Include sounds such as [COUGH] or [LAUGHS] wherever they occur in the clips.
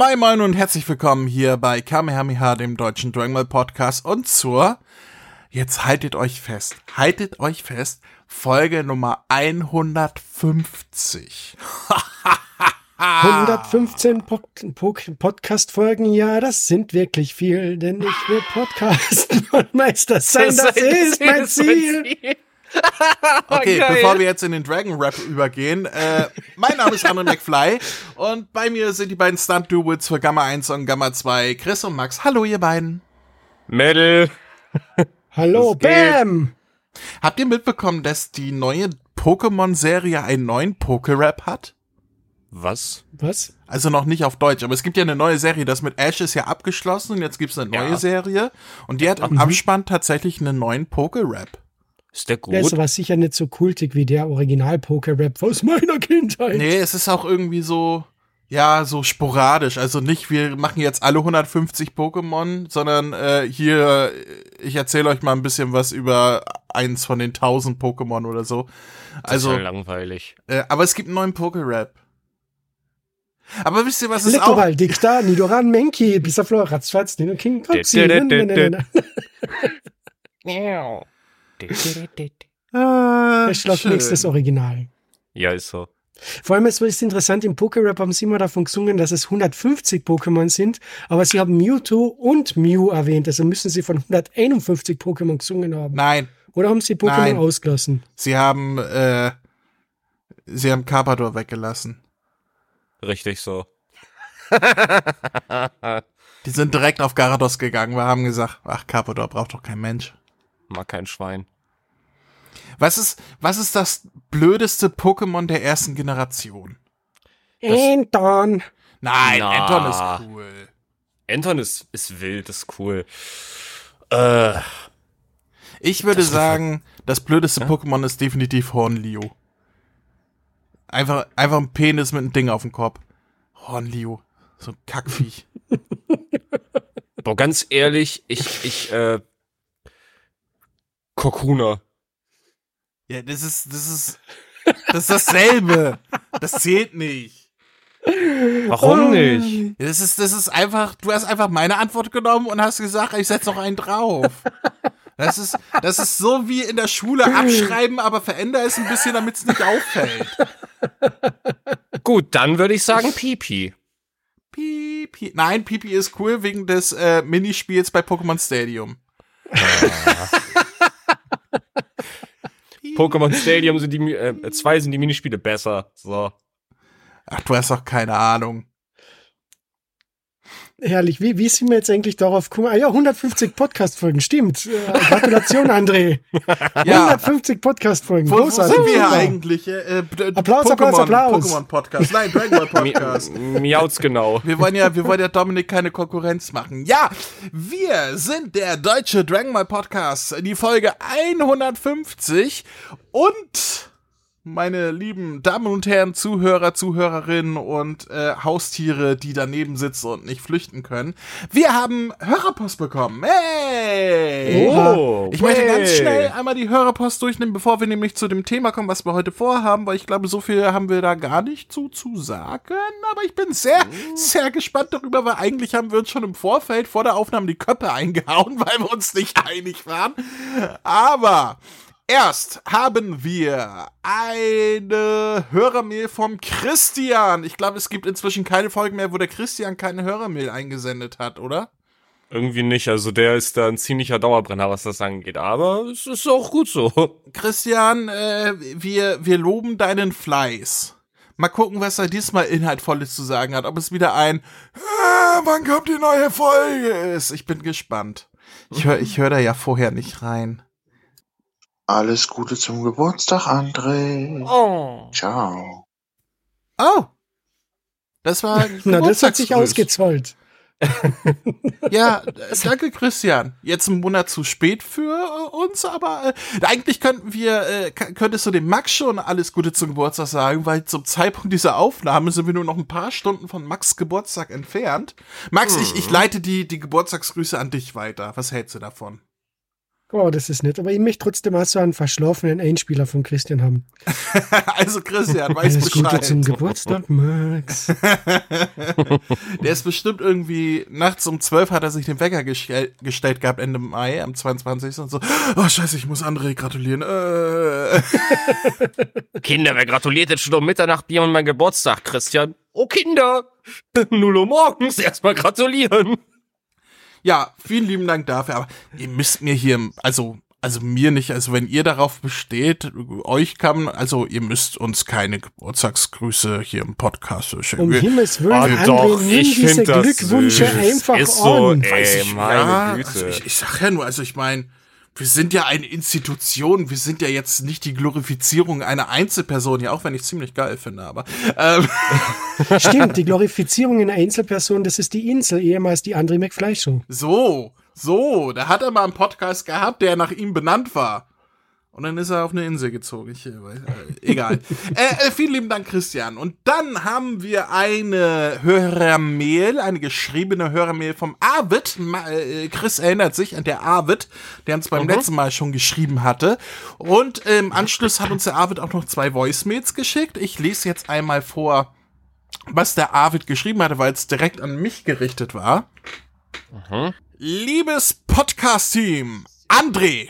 Moin Moin und herzlich willkommen hier bei Kamehameha, dem deutschen Dragon Ball Podcast und zur, jetzt haltet euch fest, haltet euch fest, Folge Nummer 150. 115 po po Podcast-Folgen, ja, das sind wirklich viel, denn ich will Podcasten und Meister sein, das, ist mein Ziel. [LAUGHS] Okay, Geil. bevor wir jetzt in den Dragon Rap übergehen, äh, mein Name ist Arno McFly und bei mir sind die beiden Stunt Duels für Gamma 1 und Gamma 2, Chris und Max. Hallo, ihr beiden. Mädel. [LAUGHS] Hallo, Bam. Habt ihr mitbekommen, dass die neue Pokémon-Serie einen neuen Poké-Rap hat? Was? Was? Also noch nicht auf Deutsch, aber es gibt ja eine neue Serie, das mit Ash ist ja abgeschlossen und jetzt gibt's eine neue ja. Serie und die hat im mhm. Abspann tatsächlich einen neuen Poké-Rap. Ist der gut? Der ist aber sicher nicht so kultig wie der Original-Poker-Rap aus meiner [LAUGHS] Kindheit. Nee, es ist auch irgendwie so, ja, so sporadisch. Also nicht, wir machen jetzt alle 150 Pokémon, sondern äh, hier, ich erzähle euch mal ein bisschen was über eins von den 1000 Pokémon oder so. Also, das ist ja langweilig. Äh, aber es gibt einen neuen Poké-Rap. Aber wisst ihr, was es Lektoral, auch... Dicta, Nidoran, Menki, Bisaflor, Ratzfatz, Nino King, Coxi. Ah, Schloss nächstes Original. Ja, ist so. Vor allem ist es interessant, im Poké-Rap haben sie immer davon gesungen, dass es 150 Pokémon sind, aber sie haben Mewtwo und Mew erwähnt, also müssen sie von 151 Pokémon gesungen haben. Nein. Oder haben sie Pokémon Nein. ausgelassen? Sie haben, äh, sie haben Carpador weggelassen. Richtig so. [LAUGHS] Die sind direkt auf Garados gegangen, wir haben gesagt, ach, Carpador braucht doch kein Mensch. Mag kein Schwein. Was ist, was ist das blödeste Pokémon der ersten Generation? Anton. Nein, Na. Anton ist cool. Anton ist, ist wild, ist cool. Äh, ich würde das sagen, das blödeste ja? Pokémon ist definitiv Hornlio. Einfach, einfach ein Penis mit einem Ding auf dem Kopf. Hornlio. So ein Kackviech. Boah, ganz ehrlich, ich, ich, äh, Kokuna. Ja, das ist, das ist, das ist dasselbe. Das zählt nicht. Warum oh. nicht? Das ist, das ist einfach, du hast einfach meine Antwort genommen und hast gesagt, ich setz noch einen drauf. Das ist, das ist so wie in der Schule abschreiben, aber verändere es ein bisschen, damit es nicht auffällt. Gut, dann würde ich sagen Pipi. Pipi. Nein, Pipi ist cool wegen des äh, Minispiels bei Pokémon Stadium. Pokémon Stadium sind die, äh, zwei sind die Minispiele besser. So. Ach, du hast doch keine Ahnung. Herrlich. Wie, wie sind wir jetzt eigentlich darauf gekommen? Ah ja, 150 Podcast-Folgen, stimmt. Äh, Gratulation, [LAUGHS] André. ja. 150 Podcast-Folgen. Wo, wo sind wir hier eigentlich? Äh, äh, Applaus, Pokémon, Applaus, Applaus. Pokémon-Podcast. Nein, Dragon Ball [LAUGHS] Podcast. Miauts genau. Wir wollen ja, wir wollen ja Dominik keine Konkurrenz machen. Ja, wir sind der deutsche Dragon Ball Podcast. Die Folge 150 und meine lieben Damen und Herren, Zuhörer, Zuhörerinnen und äh, Haustiere, die daneben sitzen und nicht flüchten können. Wir haben Hörerpost bekommen. Hey! Oh, ich möchte hey. ganz schnell einmal die Hörerpost durchnehmen, bevor wir nämlich zu dem Thema kommen, was wir heute vorhaben, weil ich glaube, so viel haben wir da gar nicht zu, zu sagen. Aber ich bin sehr, oh. sehr gespannt darüber, weil eigentlich haben wir uns schon im Vorfeld vor der Aufnahme die Köpfe eingehauen, [LAUGHS] weil wir uns nicht einig waren. Aber Erst haben wir eine Hörermail vom Christian. Ich glaube, es gibt inzwischen keine Folge mehr, wo der Christian keine Hörermail eingesendet hat, oder? Irgendwie nicht. Also der ist da ein ziemlicher Dauerbrenner, was das angeht. Aber es ist auch gut so. Christian, äh, wir, wir loben deinen Fleiß. Mal gucken, was er diesmal Inhaltvolles zu sagen hat. Ob es wieder ein ah, wann kommt die neue Folge ist. Ich bin gespannt. Ich höre ich hör da ja vorher nicht rein. Alles Gute zum Geburtstag, André. Oh. Ciao. Oh. Das war [LAUGHS] Na, das hat sich ausgezahlt. [LAUGHS] ja, danke Christian. Jetzt ein Monat zu spät für äh, uns, aber äh, eigentlich könnten wir, äh, könntest du dem Max schon alles Gute zum Geburtstag sagen, weil zum Zeitpunkt dieser Aufnahme sind wir nur noch ein paar Stunden von Max Geburtstag entfernt. Max, hm. ich, ich mhm. leite die, die Geburtstagsgrüße an dich weiter. Was hältst du davon? Oh, das ist nett. Aber ich möchte trotzdem auch so einen verschlafenen Einspieler von Christian haben. [LAUGHS] also Christian, weiß Alles Gute Bescheid. zum Geburtstag, Max. [LAUGHS] Der ist bestimmt irgendwie, nachts um 12 hat er sich den Wecker gestell, gestellt gehabt, Ende Mai, am 22. und so, oh scheiße, ich muss André gratulieren. Äh. [LAUGHS] Kinder, wer gratuliert jetzt schon um Mitternacht Bier und mein Geburtstag, Christian? Oh, Kinder! 0 Uhr morgens erstmal gratulieren. Ja, vielen lieben Dank dafür, aber ihr müsst mir hier, also, also mir nicht, also wenn ihr darauf besteht, euch kann, also ihr müsst uns keine Geburtstagsgrüße hier im Podcast schicken. Um Himmels Willen, Oh, André, doch, ich diese find das Glückwünsche süß. einfach Ist so, an. ey. Weiß ich, meine ja, Güte. Also ich, ich sag ja nur, also ich meine, wir sind ja eine Institution, wir sind ja jetzt nicht die Glorifizierung einer Einzelperson, ja auch wenn ich ziemlich geil finde, aber ähm, [LAUGHS] Stimmt, die Glorifizierung in Einzelperson, das ist die Insel, ehemals die André McFly Show. so, so, da hat er mal einen Podcast gehabt, der nach ihm benannt war. Und dann ist er auf eine Insel gezogen. Ich, äh, äh, egal. [LAUGHS] äh, äh, vielen lieben Dank, Christian. Und dann haben wir eine Hörermail, eine geschriebene Hörermail vom Arvid. Äh, Chris erinnert sich an der Arvid, der uns beim letzten Mal schon geschrieben hatte. Und im Anschluss hat uns der Arvid auch noch zwei Voicemails geschickt. Ich lese jetzt einmal vor, was der Arvid geschrieben hatte, weil es direkt an mich gerichtet war. Liebes Podcast-Team, André,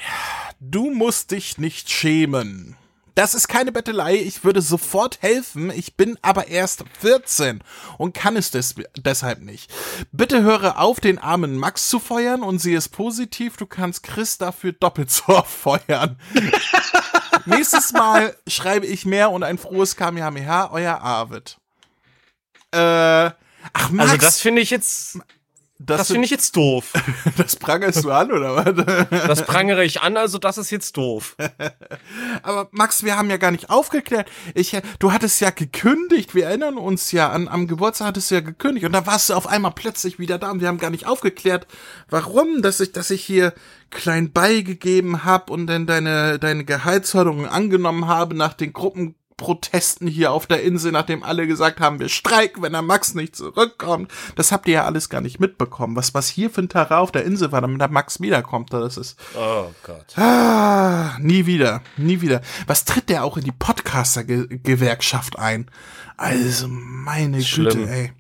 du musst dich nicht schämen. Das ist keine Bettelei, ich würde sofort helfen, ich bin aber erst 14 und kann es des deshalb nicht. Bitte höre auf, den armen Max zu feuern und sieh es positiv, du kannst Chris dafür doppelt so feuern. [LAUGHS] Nächstes Mal schreibe ich mehr und ein frohes Kamehameha, euer Arvid. Äh, ach Max, Also das finde ich jetzt, das finde ich jetzt doof. [LAUGHS] das prangerst du an, oder was? Das prangere ich an, also das ist jetzt doof. [LAUGHS] Aber Max, wir haben ja gar nicht aufgeklärt. Ich, äh, du hattest ja gekündigt, wir erinnern uns ja, an, am Geburtstag hattest du ja gekündigt und da warst du auf einmal plötzlich wieder da und wir haben gar nicht aufgeklärt, warum, dass ich, dass ich hier klein beigegeben habe und dann deine, deine Gehaltsforderungen angenommen habe nach den Gruppenprotesten hier auf der Insel, nachdem alle gesagt haben, wir streiken, wenn der Max nicht zurückkommt. Das habt ihr ja alles gar nicht mitbekommen. Was, was hier für ein Terrain auf der Insel war, damit der Max wiederkommt, das ist, Oh Gott. Ah, nie wieder, nie wieder. Was tritt der auch in die Podcaster-Gewerkschaft ein? Also, meine Schlimm. Güte, ey.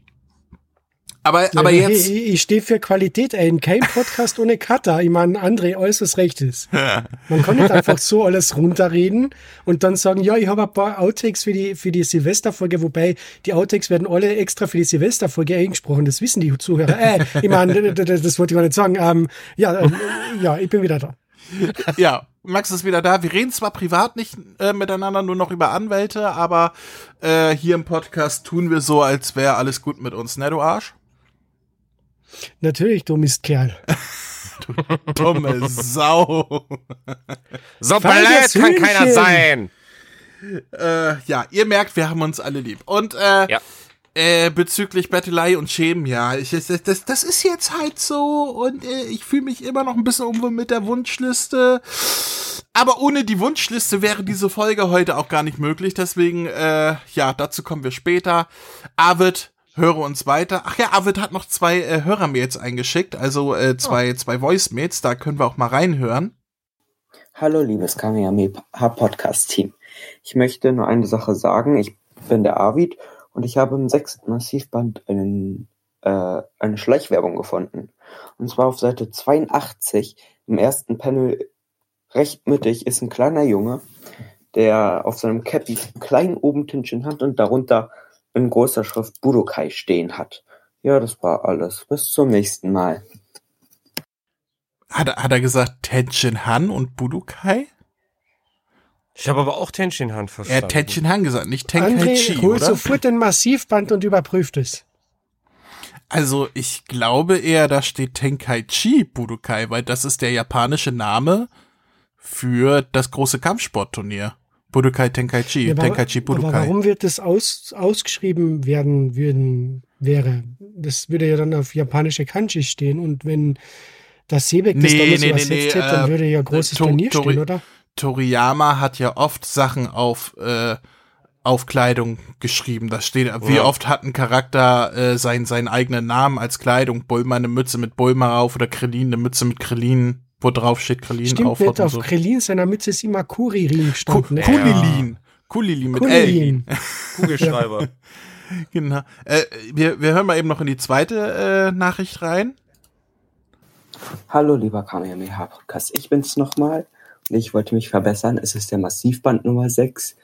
Aber, aber Ja, jetzt, Ich, ich stehe für Qualität ein. Kein Podcast ohne Cutter. Ich meine, André, äußerst recht ist. [LAUGHS] Man kann nicht einfach so alles runterreden und dann sagen, ja, ich habe ein paar Outtakes für die, für die Silvesterfolge, wobei die Outtakes werden alle extra für die Silvesterfolge eingesprochen. Das wissen die Zuhörer. Äh, ich meine, das, das wollte ich gar nicht sagen. Ähm, ja, ähm, ja, ich bin wieder da. [LAUGHS] ja, Max ist wieder da. Wir reden zwar privat nicht äh, miteinander, nur noch über Anwälte, aber äh, hier im Podcast tun wir so, als wäre alles gut mit uns, ne, du Arsch? Natürlich, du Mistkerl. [LAUGHS] Dumme Sau. So blöd kann keiner sein. äh, ja, ihr merkt, wir haben uns alle lieb. Und äh, Ja. äh, bezüglich Bettelei und Schämen, ja, ich, das, das, das ist jetzt halt so und äh, ich fühle mich immer noch ein bisschen unwohl mit der Wunschliste. Aber ohne die Wunschliste wäre diese Folge heute auch gar nicht möglich. Deswegen, äh, ja, dazu kommen wir später. Arvid, höre uns weiter. Ach ja, Arvid hat noch zwei äh, Hörermails eingeschickt, also äh, zwei, zwei Voicemails, da können wir auch mal reinhören. Hallo, liebes Kamehameha-Podcast-Team. Ich möchte nur eine Sache sagen. Ich bin der Arvid und ich habe im sechsten Massivband einen, äh, eine Schleichwerbung gefunden. Und zwar auf Seite 82 im ersten Panel recht mittig ist ein kleiner Junge, der auf seinem Cappy klein oben Tinchen hat und darunter in großer Schrift Budokai stehen hat. Ja, das war alles. Bis zum nächsten Mal. Hat, er- hat er gesagt Tenshin Han und Budokai? Ich habe aber auch Tenshin Han Er verstanden. hat Tenshin Han gesagt, nicht Tenkaichi, André, hol oder? sofort ein Massivband und überprüft es. Also ich glaube eher, da steht Tenkaichi Budokai, weil das ist der japanische Name für das große Kampfsportturnier. Budokai Tenkaichi, Ja, aber- Tenkaichi Aber Budokai. warum wird das aus, ausgeschrieben werden würden, wäre? Das würde ja dann auf japanische Kanji stehen und wenn das Seebeck das Nee, damals nee, nee, übersetzt nee, hätte, dann äh, würde ja großes To- Turnier Tori- stehen, oder? Toriyama hat ja oft Sachen auf, äh, auf Kleidung geschrieben. Das steht, wie Ja. oft hat ein Charakter äh, sein, seinen eigenen Namen als Kleidung. Bulma eine Mütze mit Bulma auf oder Krillin eine Mütze mit Krillin wo drauf steht Krillin Stimmt Aufhot nicht, und auf so. Krillin seiner Mütze ist immer Kuririn Ku gestanden. ne? Kulilin. Kulilin mit L. Kurilin. [LAUGHS] Kugelschreiber. [LAUGHS] Genau. Äh, wir, wir hören mal eben noch in die zweite äh, Nachricht rein. Hallo, lieber Kamehameha Podcast. Ich bin's nochmal und ich wollte mich verbessern. Es ist der Massivband Nummer 6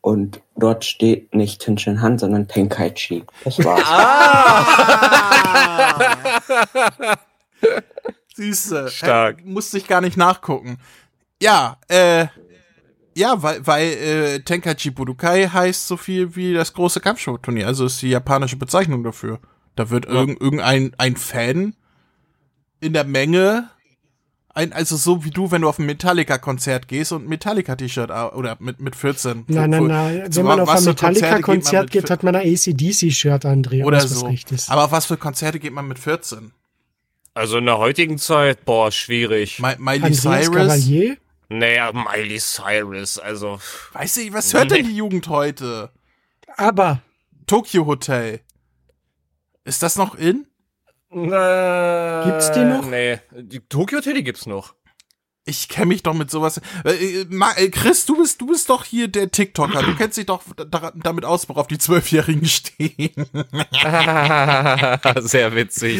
und dort steht nicht Tinshin Han, sondern Tenkaichi. Das war's. [LAUGHS] Siehste. Stark. Äh, musste ich gar nicht nachgucken. Ja, äh, ja, weil, weil äh, Tenkaichi Budokai heißt so viel wie das große Kampfsportturnier. Also ist die japanische Bezeichnung dafür. Da wird irgend, irgendein ein Fan in der Menge, ein, also so wie du, wenn du auf ein Metallica-Konzert gehst und ein Metallica-T-Shirt au- oder mit, mit 14. Nein, nein, nein. Wenn man auf ein Metallica-Konzert geht, hat man ein ACDC-Shirt, André. oder so. Aber auf was für Konzerte geht man mit 14? Also in der heutigen Zeit, boah, schwierig. Mi Miley Andreas Cyrus? Cavalier? Naja, Miley Cyrus, also. Weiß ich, was hört denn die Jugend heute? Aber Tokyo Hotel. Ist das noch in? Äh, Gibt's die noch? Nee, die Tokyo Hotel, die gibt's noch. Ich kenne mich doch mit sowas. Äh, äh, äh, Chris, du bist, du bist doch hier der TikToker. Du kennst dich doch da, damit aus, worauf die Zwölfjährigen [LAUGHS] stehen. [LAUGHS] Sehr witzig.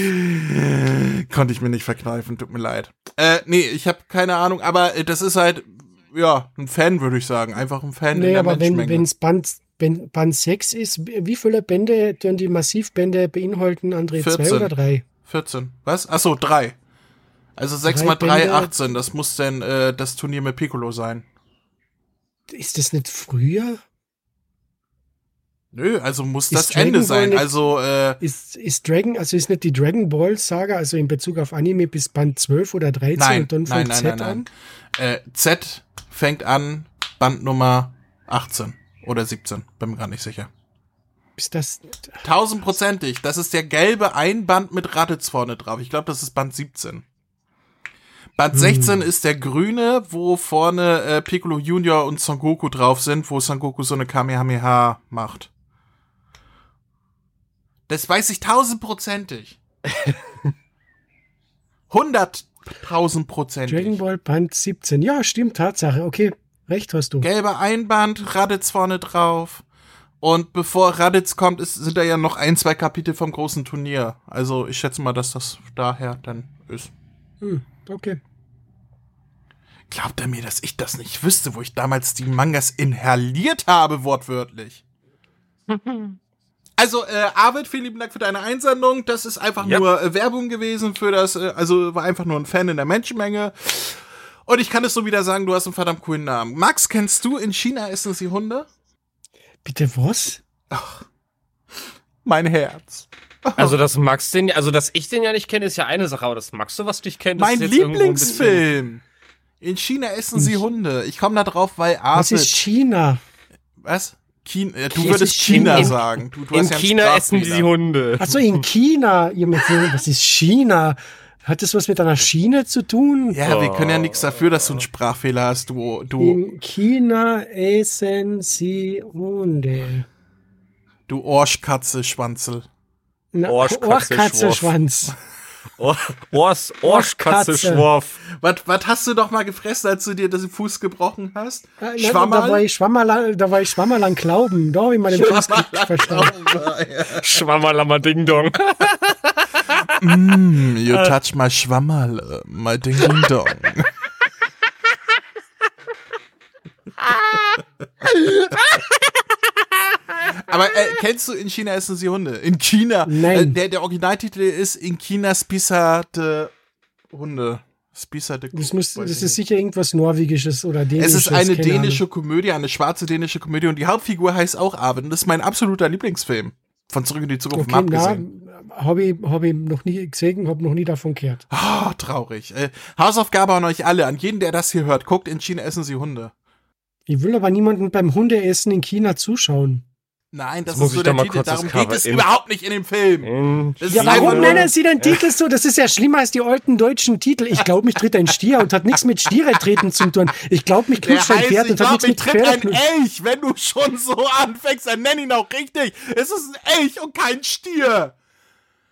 Konnte ich mir nicht verkneifen, tut mir leid. Äh, nee, ich habe keine Ahnung, aber das ist halt, ja, ein Fan, würde ich sagen. Einfach ein Fan in nee, der aber wenn Menschenmenge. es Band, wenn Band 6 ist, wie viele Bände tun die Massivbände beinhalten, André? 14. Zwei oder drei? 14. Was? Ach so, drei. Also 6 Drei mal 3, Bände. 18. Das muss denn äh, das Turnier mit Piccolo sein. Ist das nicht früher? Nö, also muss Ist das Dragon Ende Ball sein. nicht- Also, äh, Ist, ist Dragon, also ist nicht die Dragon Ball Saga, also in Bezug auf Anime bis Band 12 oder 13 nein, und dann fängt nein, Z nein, nein. an? Äh, Z fängt an, Bandnummer 18 oder 17. Bin mir gar nicht sicher. Ist das, Tausendprozentig. Das ist der gelbe Einband mit Raditz vorne drauf. Ich glaube, das ist Band 17. Band 16 ist der grüne, wo vorne äh, Piccolo Junior und Son Goku drauf sind, wo Son Goku so eine Kamehameha macht. Das weiß ich tausendprozentig. [LAUGHS] Hunderttausendprozentig. Dragon Ball Band 17. Ja, stimmt, Tatsache. Okay, recht hast du. Gelber Einband, Raditz vorne drauf. Und bevor Raditz kommt, ist, sind da ja noch ein, zwei Kapitel vom großen Turnier. Also ich schätze mal, dass das daher dann ist. Hm, okay. Glaubt er mir, dass ich das nicht wüsste, wo ich damals die Mangas inhaliert habe, wortwörtlich? [LAUGHS] Also, äh, Arvid, vielen lieben Dank für deine Einsendung. Das ist einfach Ja. nur äh, Werbung gewesen für das, äh, also war einfach nur ein Fan in der Menschenmenge. Und ich kann es so wieder sagen, du hast einen verdammt coolen Namen. Max, kennst du in China essen sie Hunde? Bitte was? Mein Herz. Also, dass Max den, also, dass ich den ja nicht kenne, ist ja eine Sache, aber dass Max sowas dich kennt, Mein ist jetzt irgendwo ein bisschen- Lieblingsfilm. In China essen sie Hunde. Ich komme da drauf, weil Was ist. China? Was? China, du Es würdest China. China In- sagen. Du, du In hast ja China essen die Sprachfehler. Hunde. Achso, in China. Was ist China? Hat das was mit einer Schiene zu tun? Ja, wir können ja Oh. nichts dafür, dass du einen Sprachfehler hast, du, du, In China essen sie Hunde. du Orschkatze, Schwanzel. Na, Orschkatze, Orchkatze-Schwanz. Ohr, Ohrs, Ohrschkatze, Katze. Schworf. Was, was hast du doch mal gefressen, als du dir den Fuß gebrochen hast? Da war Schwammerl? ich Schwammerl, da war ich Schwammerl an Glauben. Da habe ich mal den Fuß verstanden. Schwammerlammer Ding Dong. [LAUGHS] Mm, you touch my Schwammerl, my ding ding dong. Aber äh, kennst du in China essen sie Hunde? In China. Nein. Äh, der, der Originaltitel ist in China spisserte Hunde. Spisserte Das, muss, das ist sicher irgendwas Norwegisches oder Es Dänisches. ist eine dänische Komödie, eine schwarze dänische Komödie und die Hauptfigur heißt auch Arvid und das ist mein absoluter Lieblingsfilm. Von Zurück in die Zukunft Ahnung. Okay, abgesehen. habe ich, hab ich noch nie gesehen, habe noch nie davon gehört. Ah, traurig. Äh, Hausaufgabe an euch alle, an jeden, der das hier hört. Guckt, in China essen sie Hunde. Ich will aber niemanden beim Hundeessen in China zuschauen. Nein, das muss ist so der mal Titel. kurz das Darum geht es in- überhaupt nicht in dem Film. In Das Ja, warum nennen Sie den Titel so? Das ist ja schlimmer als die alten deutschen Titel. Ich glaube, mich tritt ein Stier und hat nichts mit Stiere treten zu tun. Ich glaube, mich knutscht ein Pferd und hat glaub, nichts mich mit tritt ein Pferd. Elch. Wenn du schon so [LAUGHS] anfängst, dann nenn ihn auch richtig. Es ist ein Elch und kein Stier.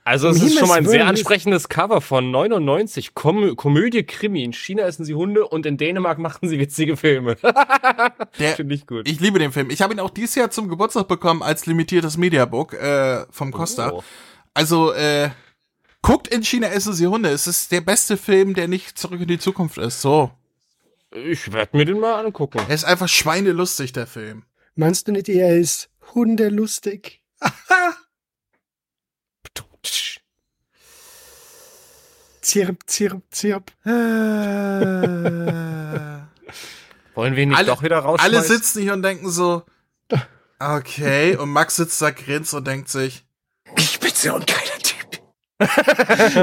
Also es Um ist schon mal ein sehr ansprechendes Cover von 99. Kom Komödie Krimi. In China essen sie Hunde und in Dänemark machen sie witzige Filme. [LAUGHS] Der, Finde ich gut. ich liebe den Film. Ich habe ihn auch dieses Jahr zum Geburtstag bekommen als limitiertes Mediabook äh, vom Costa. Oh. Also, äh, guckt in China essen sie Hunde. Es ist der beste Film, der nicht zurück in die Zukunft ist. So. Ich werde mir den mal angucken. Er ist einfach schweinelustig, der Film. Meinst du nicht, er ist hundelustig? [LAUGHS] Zirp, zirp, zirp. Äh, [LAUGHS] Wollen wir ihn nicht alle, doch wieder rausschmeißen? alle sitzen hier und denken so, okay. Und Max sitzt da, grinst und denkt sich, Ich bin so ein geiler Typ.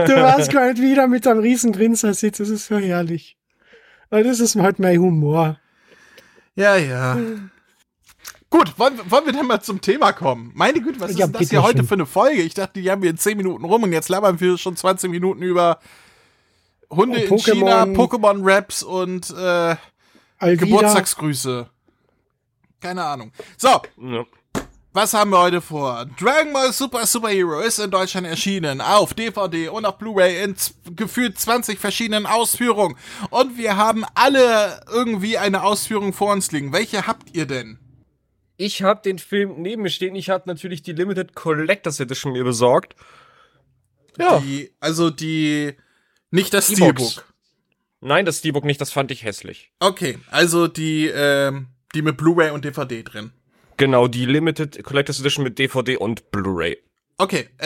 Du warst gerade wieder mit einem riesen Grinser sitzt. Das ist so herrlich. Und das ist halt mein Humor. ja, ja. Gut, wollen, wollen wir denn mal zum Thema kommen? Meine Güte, was ist Ja, denn das hier heute für eine Folge? Ich dachte, die haben wir in 10 Minuten rum und jetzt labern wir schon 20 Minuten über Hunde in Oh, Pokémon. China, Pokémon-Raps und äh, Geburtstagsgrüße. Keine Ahnung. So, Ja. was haben wir heute vor? Dragon Ball Super Super Hero ist in Deutschland erschienen. Auf DVD und auf Blu-ray in gefühlt 20 verschiedenen Ausführungen. Und wir haben alle irgendwie eine Ausführung vor uns liegen. Welche habt ihr denn? Ich habe den Film neben mir stehen. Ich habe natürlich die Limited Collectors Edition mir besorgt. Ja. Die, also die, nicht das Steelbook. Nein, das Steelbook nicht, das fand ich hässlich. Okay, also die, ähm, die mit Blu-ray und DVD drin. Genau, die Limited Collectors Edition mit DVD und Blu-ray. Okay, äh,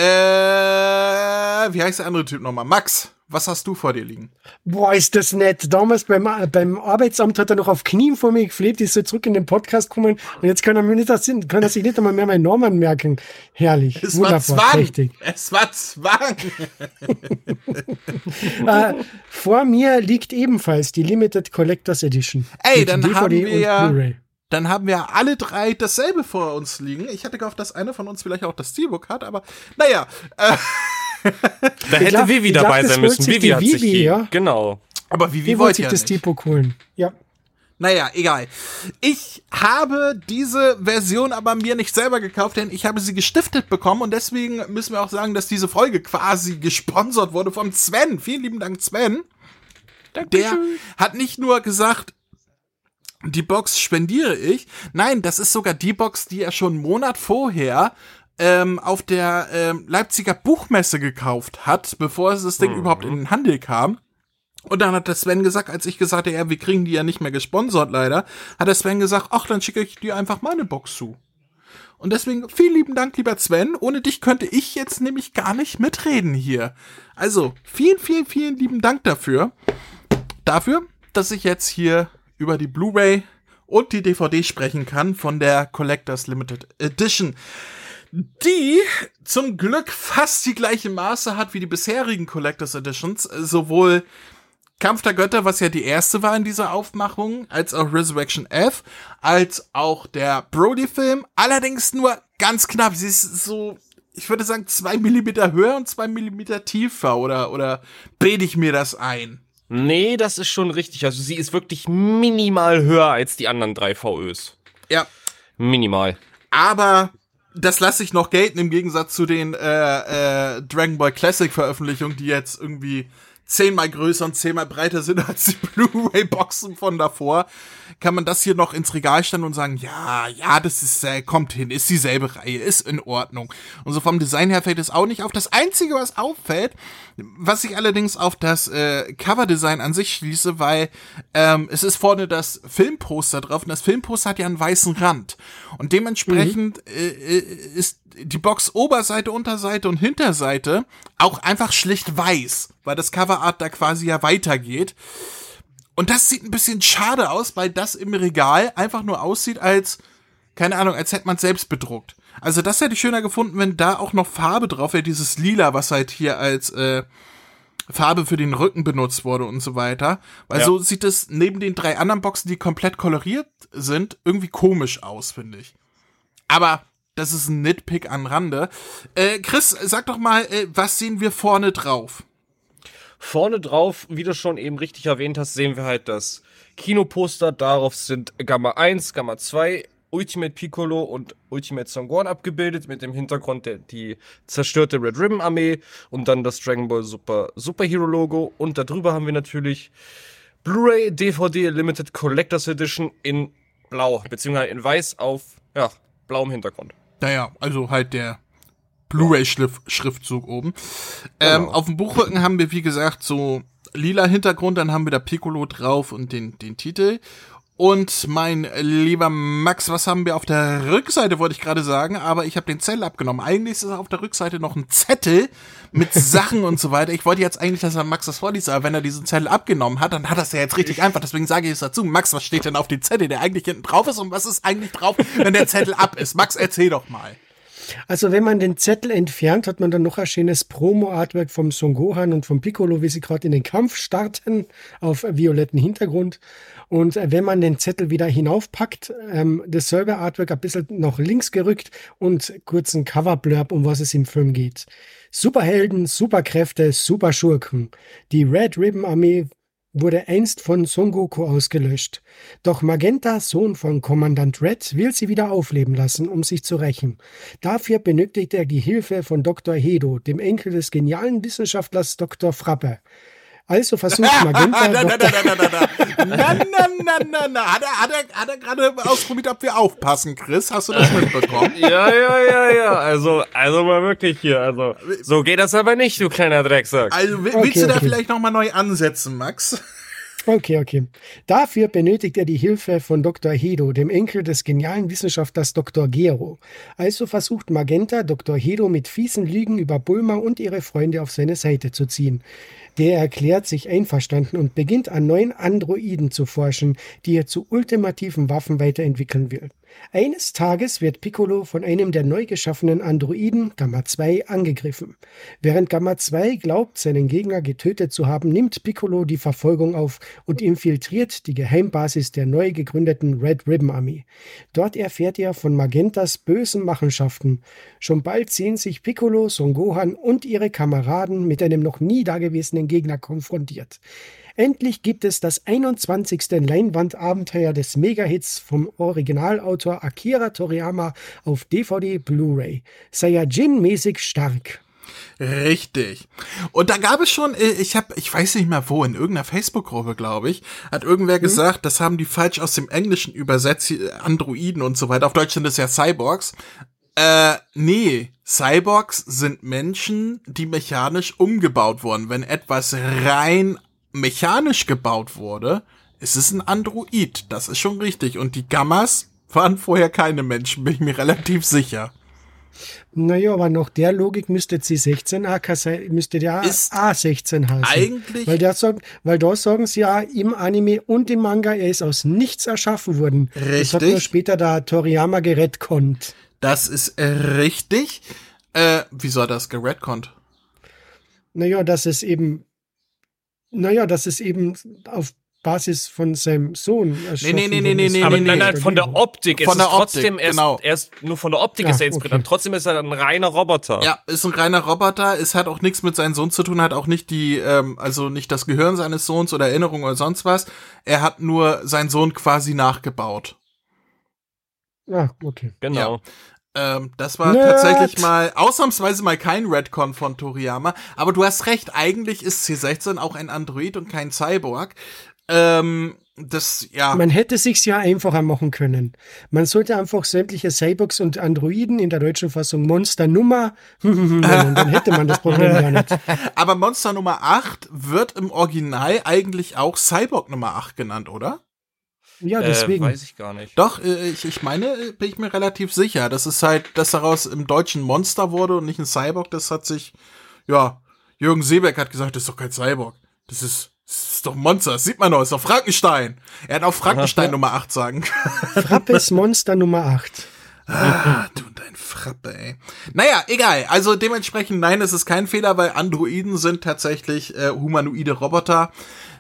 wie heißt der andere Typ nochmal? Max, was hast du vor dir liegen? Boah, ist das nett. Damals beim, beim Arbeitsamt hat er noch auf Knien vor mir geflebt, ist so zurück in den Podcast gekommen und jetzt kann er, mir nicht, kann er sich nicht einmal mehr meinen Namen merken. Herrlich. Es war. Zwang. Richtig. Es war Zwang. [LAUGHS] äh, vor mir liegt ebenfalls die Limited Collectors Edition. Ey, dann haben wir ja-. Dann haben wir alle drei dasselbe vor uns liegen. Ich hatte gehofft, dass einer von uns vielleicht auch das Steelbook hat, aber naja. Äh, [LAUGHS] [LAUGHS] Da hätte glaub- Vivi glaub, dabei das sein müssen. sich Vivi die hat sich Vivi, die. ja. Genau. aber wie, Wie wie wollte wollt sich ihr das nicht? Steelbook holen? Ja. Naja, egal. Ich habe diese Version aber mir nicht selber gekauft, denn ich habe sie gestiftet bekommen und deswegen müssen wir auch sagen, dass diese Folge quasi gesponsert wurde vom Sven. Vielen lieben Dank, Sven. Der hat nicht nur gesagt, die Box spendiere ich. Nein, das ist sogar die Box, die er schon einen Monat vorher ähm, auf der ähm, Leipziger Buchmesse gekauft hat, bevor es das Ding überhaupt in den Handel kam. Und dann hat der Sven gesagt, als ich gesagt habe, ja, wir kriegen die ja nicht mehr gesponsert leider, hat der Sven gesagt, ach, dann schicke ich dir einfach meine Box zu. Und deswegen vielen lieben Dank, lieber Sven. Ohne dich könnte ich jetzt nämlich gar nicht mitreden hier. Also, vielen, vielen, vielen lieben Dank dafür. Dafür, dass ich jetzt hier über die Blu-ray und die DVD sprechen kann von der Collectors Limited Edition. Die zum Glück fast die gleiche Maße hat wie die bisherigen Collectors Editions. Sowohl Kampf der Götter, was ja die erste war in dieser Aufmachung, als auch Resurrection F, als auch der Brody-Film. Allerdings nur ganz knapp. Sie ist so, ich würde sagen, zwei Millimeter höher und zwei Millimeter tiefer. Oder, oder bilde ich mir das ein? Nee, das ist schon richtig. Also sie ist wirklich minimal höher als die anderen drei VÖs. Ja, Minimal. aber das lasse ich noch gelten im Gegensatz zu den äh, äh, Dragon Ball Classic Veröffentlichungen, die jetzt irgendwie zehnmal größer und zehnmal breiter sind [LAUGHS] als die Blu-ray-Boxen von davor, kann man das hier noch ins Regal stellen und sagen, ja, ja, das ist, äh, kommt hin, ist dieselbe Reihe, ist in Ordnung. Und so vom Design her fällt es auch nicht auf. Das Einzige, was auffällt, was ich allerdings auf das äh, Coverdesign an sich schließe, weil ähm, es ist vorne das Filmposter drauf und das Filmposter hat ja einen weißen Rand. Und dementsprechend äh, äh, ist die Box Oberseite, Unterseite und Hinterseite auch einfach schlicht weiß, weil das Coverart da quasi ja weitergeht. Und das sieht ein bisschen schade aus, weil das im Regal einfach nur aussieht als, keine Ahnung, als hätte man selbst bedruckt. Also das hätte ich schöner gefunden, wenn da auch noch Farbe drauf wäre, dieses Lila, was halt hier als äh, Farbe für den Rücken benutzt wurde und so weiter. Weil Ja. so sieht es neben den drei anderen Boxen, die komplett koloriert sind, irgendwie komisch aus, finde ich. Aber das ist ein Nitpick an Rande. Äh, Chris, sag doch mal, äh, was sehen wir vorne drauf? Vorne drauf, wie du schon eben richtig erwähnt hast, sehen wir halt das Kinoposter. Darauf sind Gamma 1, Gamma 2 Ultimate Piccolo und Ultimate Son Gohan abgebildet, mit dem Hintergrund der, die zerstörte Red Ribbon Armee und dann das Dragon Ball Super Superhero Logo. Und darüber haben wir natürlich Blu-ray DVD Limited Collectors Edition in blau, beziehungsweise in weiß auf, ja, blauem Hintergrund. Naja, also halt der Blu-ray-Schriftzug oben. Ähm, auf dem Buchrücken haben wir, wie gesagt, so lila Hintergrund, dann haben wir da Piccolo drauf und den, den Titel. Und mein lieber Max, was haben wir auf der Rückseite, wollte ich gerade sagen, aber ich habe den Zettel abgenommen. Eigentlich ist auf der Rückseite noch ein Zettel mit [LAUGHS] Sachen und so weiter. Ich wollte jetzt eigentlich, dass er Max das vorliest, aber wenn er diesen Zettel abgenommen hat, dann hat er es ja jetzt richtig einfach. Deswegen sage ich es dazu. Max, was steht denn auf dem Zettel, der eigentlich hinten drauf ist und was ist eigentlich drauf, wenn der Zettel ab ist? Max, erzähl doch mal. Also wenn man den Zettel entfernt, hat man dann noch ein schönes Promo-Artwork vom Son Gohan und vom Piccolo, wie sie gerade in den Kampf starten, auf violetten Hintergrund. Und äh, wenn man den Zettel wieder hinaufpackt, ähm, dasselbe Artwork ein bisschen nach links gerückt und kurzen Coverblurb, um was es im Film geht. Superhelden, Superkräfte, Superschurken. Die Red Ribbon Armee wurde einst von Son Goku ausgelöscht. Doch Magenta, Sohn von Kommandant Red, will sie wieder aufleben lassen, um sich zu rächen. Dafür benötigt er die Hilfe von Dr. Hedo, dem Enkel des genialen Wissenschaftlers Dr. Frappe. Also versucht Magenta. [LAUGHS] na, na, na, na, na, na, na, Hat er, hat er, hat er gerade ausprobiert, ob wir aufpassen, Chris? Hast du das [LAUGHS] mitbekommen? ja, ja, ja, ja. Also, also mal wirklich hier. Also, so geht das aber nicht, du kleiner Drecksack. Also, willst okay, du da vielleicht nochmal neu ansetzen, Max? Okay, okay. Dafür benötigt er die Hilfe von Dr. Hedo, dem Enkel des genialen Wissenschaftlers Dr. Gero. Also versucht Magenta, Dr. Hedo mit fiesen Lügen über Bulma und ihre Freunde auf seine Seite zu ziehen. Der erklärt sich einverstanden und beginnt an neuen Androiden zu forschen, die er zu ultimativen Waffen weiterentwickeln will. Eines Tages wird Piccolo von einem der neu geschaffenen Androiden Gamma 2 angegriffen. Während Gamma 2 glaubt, seinen Gegner getötet zu haben, nimmt Piccolo die Verfolgung auf und infiltriert die Geheimbasis der neu gegründeten Red Ribbon Armee. Dort erfährt er von Magentas bösen Machenschaften. Schon bald sehen sich Piccolo, Son Gohan und ihre Kameraden mit einem noch nie dagewesenen Gegner konfrontiert. Endlich gibt es das 21. Leinwandabenteuer des Megahits vom Originalautor Akira Toriyama auf DVD Blu-ray. Saiyajin-mäßig stark. Richtig. Und da gab es schon, äh, ich habe, ich weiß nicht mehr wo, in irgendeiner Facebook-Gruppe, glaube ich, hat irgendwer gesagt, das haben die falsch aus dem Englischen übersetzt, Androiden und so weiter. Auf Deutsch sind es ja Cyborgs. Äh, nee, Cyborgs sind Menschen, die mechanisch umgebaut wurden. Wenn etwas rein mechanisch gebaut wurde, ist es ein Android. Das ist schon richtig. Und die Gammas waren vorher keine Menschen, bin ich mir relativ sicher. Naja, aber nach der Logik müsste C16 AK sein, müsste der Ist A16 heißen. eigentlich- Weil, der sagt, weil da sagen sie ja im Anime und im Manga, er ist aus nichts erschaffen worden. Das hat Richtig. nur später da Toriyama gerettet. Das ist äh, richtig. Äh, wieso hat das geredconnt? Naja, dass es eben, naja, dass es eben auf Basis von seinem Sohn erschaffen nee, nee, nee, nee, ist. nee, aber nee, nein, nee. nein, von der Optik. Von es der ist trotzdem Optik, erst, genau. erst nur von der Optik Ah, ist er inspiriert. okay. Trotzdem ist er ein reiner Roboter. Ja, ist ein reiner Roboter. Es hat auch nichts mit seinem Sohn zu tun, hat auch nicht die, ähm, also nicht das Gehirn seines Sohns oder Erinnerung oder sonst was. Er hat nur seinen Sohn quasi nachgebaut. Ah, okay. Genau. Ähm, das war Nerd. tatsächlich mal ausnahmsweise mal kein Redcon von Toriyama. Aber du hast recht, eigentlich ist C16 auch ein Android und kein Cyborg. Ähm, das, ja. Man hätte sich's ja einfacher machen können. Man sollte einfach sämtliche Cyborgs und Androiden in der deutschen Fassung Monsternummer [LAUGHS] nennen. Dann hätte man das Problem gar nicht. [LAUGHS] Aber Monster Nummer 8 wird im Original eigentlich auch Cyborg Nummer 8 genannt, oder? Ja, Äh, deswegen. weiß ich gar nicht. Doch, äh, ich, ich meine, äh, bin ich mir relativ sicher. Das ist halt, dass daraus im Deutschen Monster wurde und nicht ein Cyborg. Das hat sich, ja, Jürgen Seebeck hat gesagt, das ist doch kein Cyborg. Das ist, das ist doch ein Monster. Das sieht man doch, das ist doch Frankenstein. Er hat auch Frankenstein [LAUGHS] Nummer 8 sagen können. Frappes Monster Nummer 8. Ah, du und dein Frappe, ey. Naja, egal. Also dementsprechend, nein, es ist kein Fehler, weil Androiden sind tatsächlich äh, humanoide Roboter.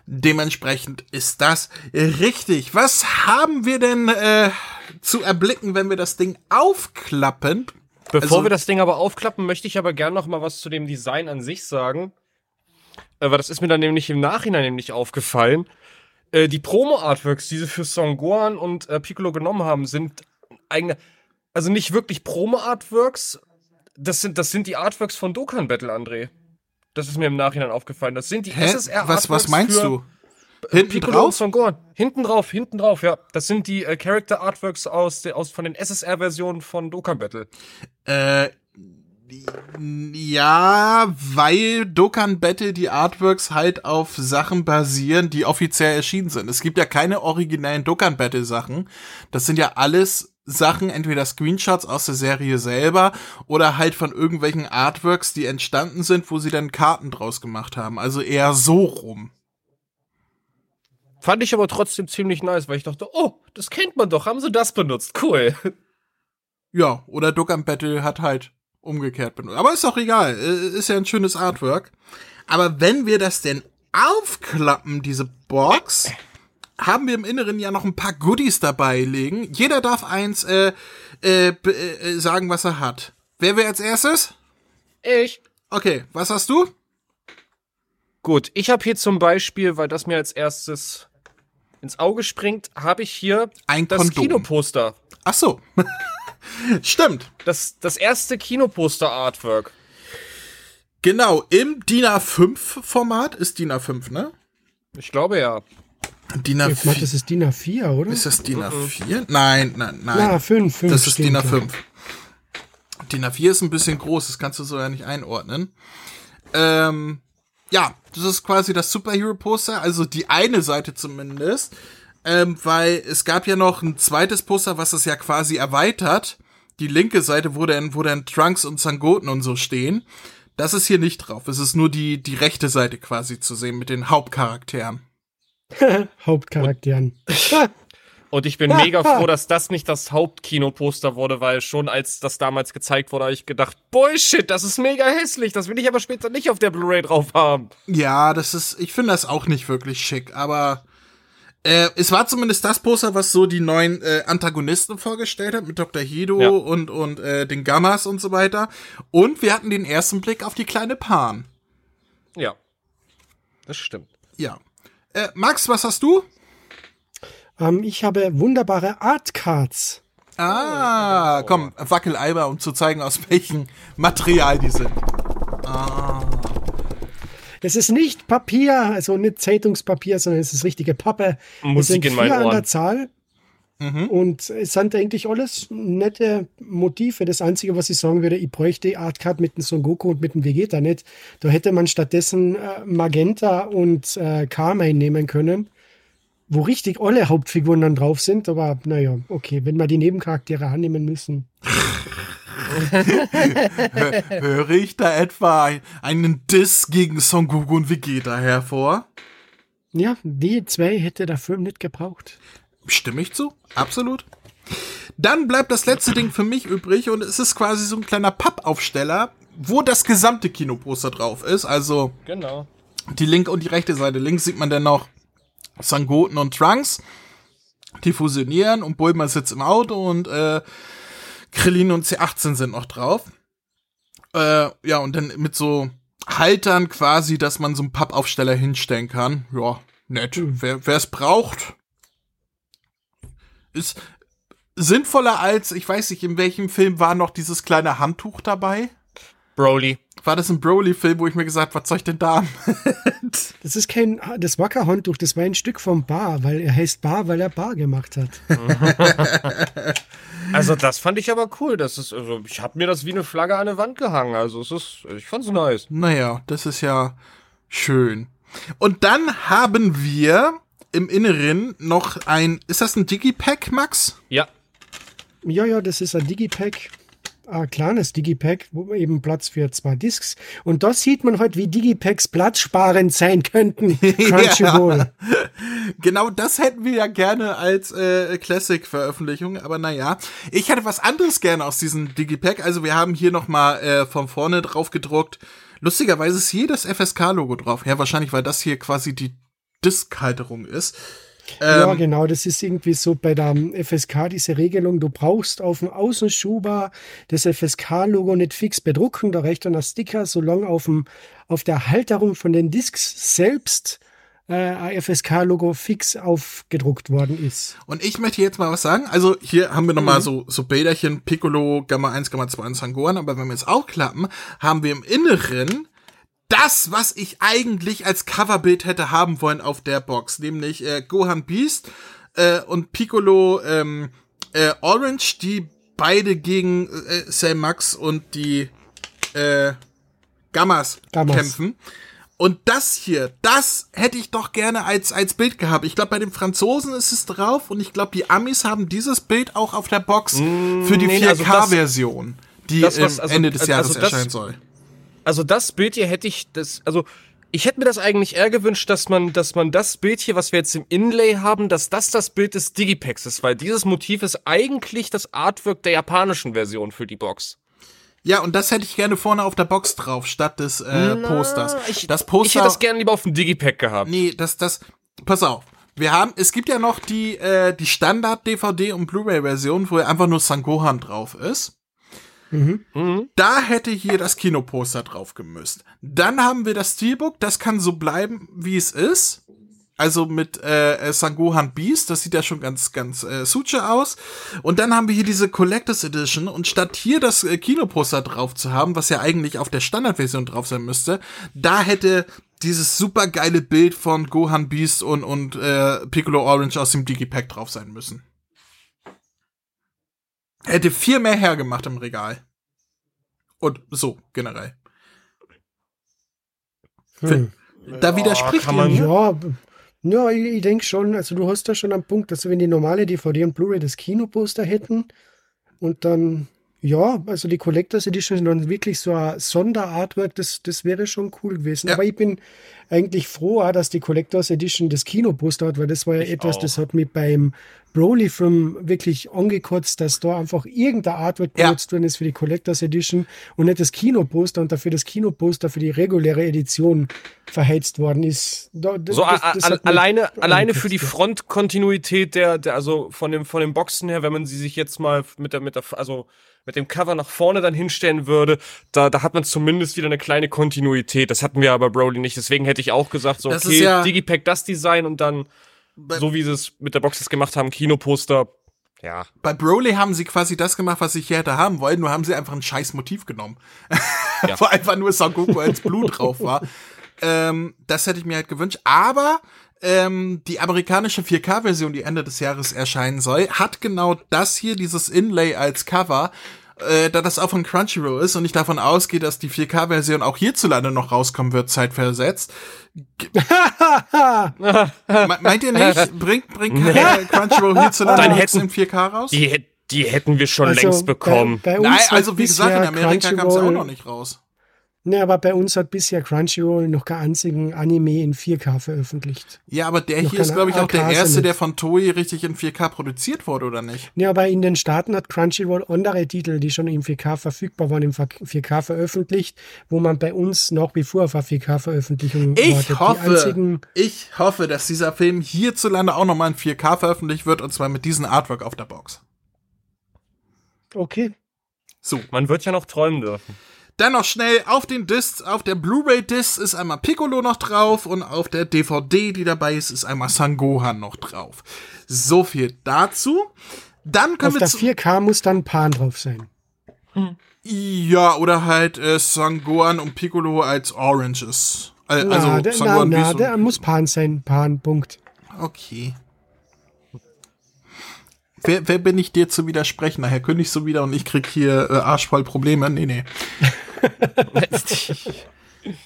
Dementsprechend ist das richtig. Was haben wir denn äh, zu erblicken, wenn wir das Ding aufklappen? Bevor Also- wir das Ding aber aufklappen, möchte ich aber gern noch mal was zu dem Design an sich sagen. Äh, weil das ist mir dann nämlich im Nachhinein nämlich aufgefallen. Äh, die Promo-Artworks, die sie für Son Gohan und äh, Piccolo genommen haben, sind eigene, also nicht wirklich Promo-Artworks. Das sind, das sind die Artworks von Dokkan Battle, André. Das ist mir im Nachhinein aufgefallen. Das sind die Hä? SSR Was, was meinst du? äh, Hinten Piccolo drauf? Son Gohan. Hinten drauf, hinten drauf, ja. Das sind die äh, Character Artworks aus, aus von den SSR-Versionen von Dokkan Battle. Äh, ja, weil Dokkan Battle die Artworks halt auf Sachen basieren, die offiziell erschienen sind. Es gibt ja keine originellen Dokkan Battle Sachen. Das sind ja alles Sachen, entweder Screenshots aus der Serie selber oder halt von irgendwelchen Artworks, die entstanden sind, wo sie dann Karten draus gemacht haben. Also eher so rum. Fand ich aber trotzdem ziemlich nice, weil ich dachte, oh, das kennt man doch, haben sie das benutzt? Cool. [LAUGHS] Ja, oder Dokkan Battle hat halt umgekehrt benutzt. Aber ist auch egal, äh, ist ja ein schönes Artwork. Aber wenn wir das denn aufklappen, diese Box, haben wir im Inneren ja noch ein paar Goodies dabei liegen. Jeder darf eins äh, äh, be- äh, sagen, was er hat. Wer will als erstes? Ich. Okay, was hast du? Gut, ich habe hier zum Beispiel, weil das mir als erstes ins Auge springt, habe ich hier Ein das Kondom. Kinoposter. Ach so. [LAUGHS] Stimmt. Das, das erste Kinoposter-Artwork. Genau, im DIN A5-Format ist DIN A5, ne? Ich glaube ja. DIN Ich meine, A4. das ist DIN A4, oder? Ist das DIN A4? Nein, nein, nein. Na, 5, 5. Das ist DIN A5. DIN A4 ist ein bisschen groß, das kannst du so ja nicht einordnen. Ähm, ja, das ist quasi das Superhero-Poster, also die eine Seite zumindest. Ähm, weil es gab ja noch ein zweites Poster, was es ja quasi erweitert. Die linke Seite, wo dann, wo dann Trunks und Zangoten und so stehen. Das ist hier nicht drauf. Es ist nur die, die rechte Seite quasi zu sehen mit den Hauptcharakteren. [LAUGHS] Hauptcharakteren. [LAUGHS] Und ich bin [LAUGHS] mega froh, dass das nicht das Hauptkinoposter wurde, weil schon als das damals gezeigt wurde, habe ich gedacht, Bullshit, das ist mega hässlich, das will ich aber später nicht auf der Blu-ray drauf haben. Ja, das ist, ich finde das auch nicht wirklich schick, aber äh, es war zumindest das Poster, was so die neuen äh, Antagonisten vorgestellt hat, mit Dr. Hido Ja. und, und äh, den Gammas und so weiter. Und wir hatten den ersten Blick auf die kleine Pan. Ja. Das stimmt. Ja. Äh, Max, was hast du? Ähm, ich habe wunderbare Artcards. Ah, komm, Wackeleiber, um zu zeigen, aus welchem Material die sind. Das ist nicht Papier, also nicht Zeitungspapier, sondern es ist richtige Pappe. es Musik sind in vier an der Zahl. Und es sind eigentlich alles nette Motive. Das Einzige, was ich sagen würde, ich bräuchte die Artcard mit dem Son Goku und mit dem Vegeta nicht. Da hätte man stattdessen äh, Magenta und äh, Carmine nehmen können, wo richtig alle Hauptfiguren dann drauf sind. Aber naja, okay, wenn wir die Nebencharaktere annehmen müssen. [LAUGHS] Höre ich da etwa einen Diss gegen Son Goku und Vegeta hervor? Ja, die zwei hätte der Film nicht gebraucht. Stimme ich zu? Absolut. Dann bleibt das letzte Ding für mich übrig und es ist quasi so ein kleiner Pappaufsteller, wo das gesamte Kinoposter drauf ist. Also Genau. die linke und die rechte Seite. Links sieht man dann noch Sangoten und Trunks. Die fusionieren und Bulma sitzt im Auto und äh, Krillin und C18 sind noch drauf. Äh, ja, und dann mit so Haltern quasi, dass man so einen Pappaufsteller hinstellen kann. Ja, nett. Wer wer es braucht, ist sinnvoller als, ich weiß nicht, in welchem Film war noch dieses kleine Handtuch dabei? Broly. War das ein Broly-Film, wo ich mir gesagt, was soll ich denn da? [LAUGHS] Das ist kein, das war kein Handtuch, das war ein Stück vom Bar, weil er heißt Bar, weil er Bar gemacht hat. [LAUGHS] Also das fand ich aber cool. Das ist, also ich hab mir das wie eine Flagge an eine Wand gehangen. Also es ist, ich fand's nice. Naja, das ist ja schön. Und dann haben wir im Inneren noch ein, ist das ein Digipack, Max? Ja. Ja, ja, das ist ein Digipack. Ein kleines Digipack, wo eben Platz für zwei Discs. Und da sieht man halt, wie Digipacks platzsparend sein könnten. [LAUGHS] Crunchyroll. [LAUGHS] Genau das hätten wir ja gerne als äh, Classic-Veröffentlichung, aber naja. Ich hätte was anderes gerne aus diesem Digipack. Also wir haben hier nochmal äh, von vorne drauf gedruckt. Lustigerweise ist hier das FSK-Logo drauf. Ja, wahrscheinlich, weil das hier quasi die Diskhalterung ist. ja, Ähm, genau. Das ist irgendwie so bei der FSK diese Regelung. Du brauchst auf dem Außenschuber das FSK-Logo nicht fix bedrucken. Da reicht dann ein Sticker, solange auf, dem, auf der Halterung von den Discs selbst äh, ein FSK-Logo fix aufgedruckt worden ist. Und ich möchte jetzt mal was sagen. Also hier haben wir nochmal so, so Bilderchen, Piccolo, Gamma 1, Gamma 2 und Sangoran. Aber wenn wir jetzt auch klappen, haben wir im Inneren das, was ich eigentlich als Coverbild hätte haben wollen auf der Box. Nämlich äh, Gohan Beast äh, und Piccolo ähm, äh, Orange, die beide gegen äh, Cell Max und die äh, Gammas, Gammas. kämpfen. Und das hier, das hätte ich doch gerne als, als Bild gehabt. Ich glaube, bei den Franzosen ist es drauf und ich glaube, die Amis haben dieses Bild auch auf der Box für die nee, also das- 4K-Version, die das, was- also- Ende des also Jahres das- erscheinen soll. Also das Bild hier hätte ich das, also ich hätte mir das eigentlich eher gewünscht, dass man, dass man das Bild hier, was wir jetzt im Inlay haben, dass das das Bild des Digipacks ist, weil dieses Motiv ist eigentlich das Artwork der japanischen Version für die Box. Ja, und das hätte ich gerne vorne auf der Box drauf, statt des äh, Posters. Ich, das ich Poster. hätte das gerne lieber auf dem Digipack gehabt. Nee, das, das, pass auf. Wir haben, es gibt ja noch die, äh, die Standard-DVD- und Blu-ray-Version, wo einfach nur Sangohan drauf ist. Mhm. Da hätte hier das Kinoposter drauf gemüsst. Dann haben wir das Steelbook, das kann so bleiben, wie es ist. Also mit äh, Sangohan Beast, das sieht ja schon ganz, ganz äh, suche aus. Und dann haben wir hier diese Collectors Edition und statt hier das äh, Kinoposter drauf zu haben, was ja eigentlich auf der Standardversion drauf sein müsste, da hätte dieses super geile Bild von Gohan Beast und, und äh, Piccolo Orange aus dem Digipack drauf sein müssen. Hätte viel mehr hergemacht im Regal. Und so, generell. Hm. Da widerspricht ihr man- mir. Ja, ja, ich, ich denke schon, also du hast da schon einen Punkt, dass wenn die normale DVD und Blu-ray das Kinoposter hätten und dann, ja, also die Collectors Edition dann wirklich so ein Sonderartwork, das, das wäre schon cool gewesen. Ja. Aber ich bin eigentlich froh, dass die Collectors Edition das Kinoposter hat, weil das war ja Ich etwas, auch. das hat mich beim Broly-Film wirklich angekotzt, dass da einfach irgendein Artwork Ja. benutzt worden ist für die Collectors Edition und nicht das Kinoposter und dafür das Kinoposter für die reguläre Edition verheizt worden ist. Da, das, So das- das a- alleine, alleine für die Frontkontinuität der, der, also von dem, von den Boxen her, wenn man sie sich jetzt mal mit der, mit der, also mit dem Cover nach vorne dann hinstellen würde, da, da hat man zumindest wieder eine kleine Kontinuität. Das hatten wir aber Broly nicht. Deswegen hätte ich auch gesagt, so, Das okay, ja- Digipack das Design und dann, Bei- so wie sie es mit der Box jetzt gemacht haben, Kinoposter. Ja. Bei Broly haben sie quasi das gemacht, was ich hier hätte haben wollen, nur haben sie einfach ein scheiß Motiv genommen. [LAUGHS] Ja. Wo einfach nur Son Goku als Blut drauf war. [LAUGHS] Ähm, das hätte ich mir halt gewünscht. Aber ähm, die amerikanische 4K-Version, die Ende des Jahres erscheinen soll, hat genau das hier, dieses Inlay als Cover. Äh, da das auch von Crunchyroll ist und ich davon ausgehe, dass die 4K-Version auch hierzulande noch rauskommen wird, zeitversetzt. Me meint ihr nicht? [LAUGHS] Bringt, bringt Crunchyroll hierzulande Dann noch hätten- in 4K raus? Die, die hätten wir schon Also längst bekommen. Bei, bei Nein, also wie gesagt, in Amerika kam es ja auch noch nicht raus. Ne, aber bei uns hat bisher Crunchyroll noch keinen einzigen Anime in 4K veröffentlicht. Ja, aber der Noch hier ist, glaube ich, auch der erste, mit. der von Toei richtig in 4K produziert wurde, oder nicht? Ne, aber in den Staaten hat Crunchyroll andere Titel, die schon im 4K verfügbar waren, im 4K veröffentlicht, wo man bei uns nach wie vor auf eine 4K-Veröffentlichung Ich wartet. Hoffe, ich hoffe, dass dieser Film hierzulande auch nochmal in 4K veröffentlicht wird, und zwar mit diesem Artwork auf der Box. okay. So, Man wird ja noch träumen dürfen. Dann noch schnell auf den Discs, auf der Blu-ray-Disc ist einmal Piccolo noch drauf und auf der DVD, die dabei ist, ist einmal Sangohan noch drauf. So viel dazu. Dann können Auf wir der zu, 4K muss dann Pan drauf sein. Ja, oder halt äh, Sangohan und Piccolo als Oranges. Äh, Na, also der, na, Sangohan na, und- der muss Pan sein. Pan, Punkt. Okay. Wer, wer bin ich dir zu widersprechen? Nachher kündigst du wieder und ich krieg hier äh, arschvoll Probleme. Nee, nee. [LAUGHS]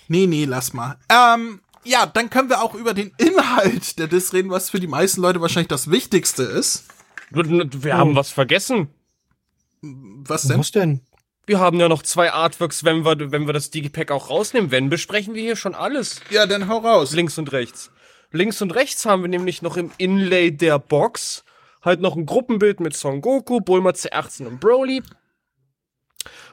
Nee, nee, lass mal. Ähm, ja, dann können wir auch über den Inhalt der Diss reden, was für die meisten Leute wahrscheinlich das Wichtigste ist. Wir haben was vergessen. Was denn? Was denn? Wir haben ja noch zwei Artworks, wenn wir, wenn wir das Digipack auch rausnehmen. Wenn, besprechen wir hier schon alles. Ja, dann hau raus. Links und rechts. Links und rechts haben wir nämlich noch im Inlay der Box halt noch ein Gruppenbild mit Son Goku, Bulma C18 und Broly.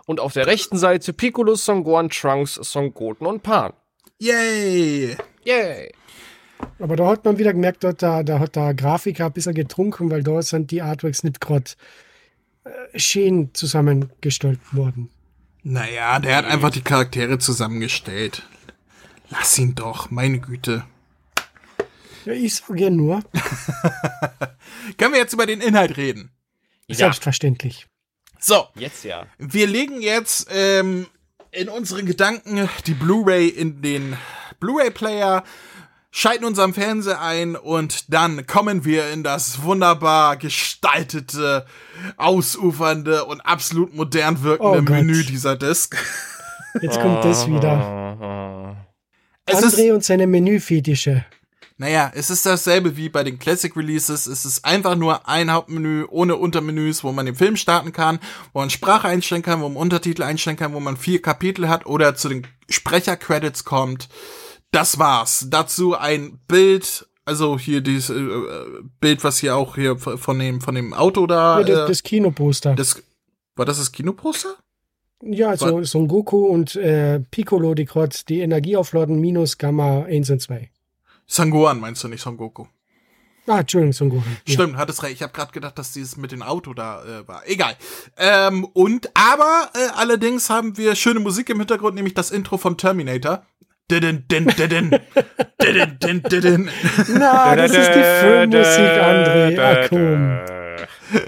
Und auf der rechten Seite Piccolo, Son Gohan, Trunks, Son Goten und Pan. Yay! Yay! Aber da hat man wieder gemerkt, da, da, da hat der Grafiker ein bisschen getrunken, weil da sind die Artworks nicht gerade äh, schön zusammengestellt worden. Naja, der hat einfach die Charaktere zusammengestellt. Lass ihn doch, meine Güte. Ja, ich sage nur, [LAUGHS] Können wir jetzt über den Inhalt reden? selbstverständlich. So, Jetzt ja. wir legen jetzt ähm, in unseren Gedanken die Blu-ray in den Blu-ray-Player, schalten unseren Fernseher ein und dann kommen wir in das wunderbar gestaltete, ausufernde und absolut modern wirkende Oh. Menü dieser Disc. Jetzt kommt das wieder. [LAUGHS] Es ist, André und seine Menüfetische. Naja, es ist dasselbe wie bei den Classic Releases. Es ist einfach nur ein Hauptmenü ohne Untermenüs, wo man den Film starten kann, wo man Sprache einstellen kann, wo man Untertitel einstellen kann, wo man vier Kapitel hat oder zu den Sprechercredits kommt. Das war's. Dazu ein Bild, also hier dieses äh, äh, Bild, was hier auch hier von dem von dem Auto da. Ja, das, äh, das Kinoposter. das war das das Kinoposter? ja, so Son Goku und äh, Piccolo, die gerade die Energie aufladen, minus Gamma 1 und 2. Sangohan meinst du nicht, Son Goku? Ah, Entschuldigung, Son Goku. Ja. Stimmt, hattest recht. Ich habe gerade gedacht, dass dieses mit dem Auto da äh, war. Egal. Ähm, und aber äh, allerdings haben wir schöne Musik im Hintergrund, nämlich das Intro von Terminator. Didin, din, didin. Didin, din, didin. Na, das ist die Filmmusik, André. Komm.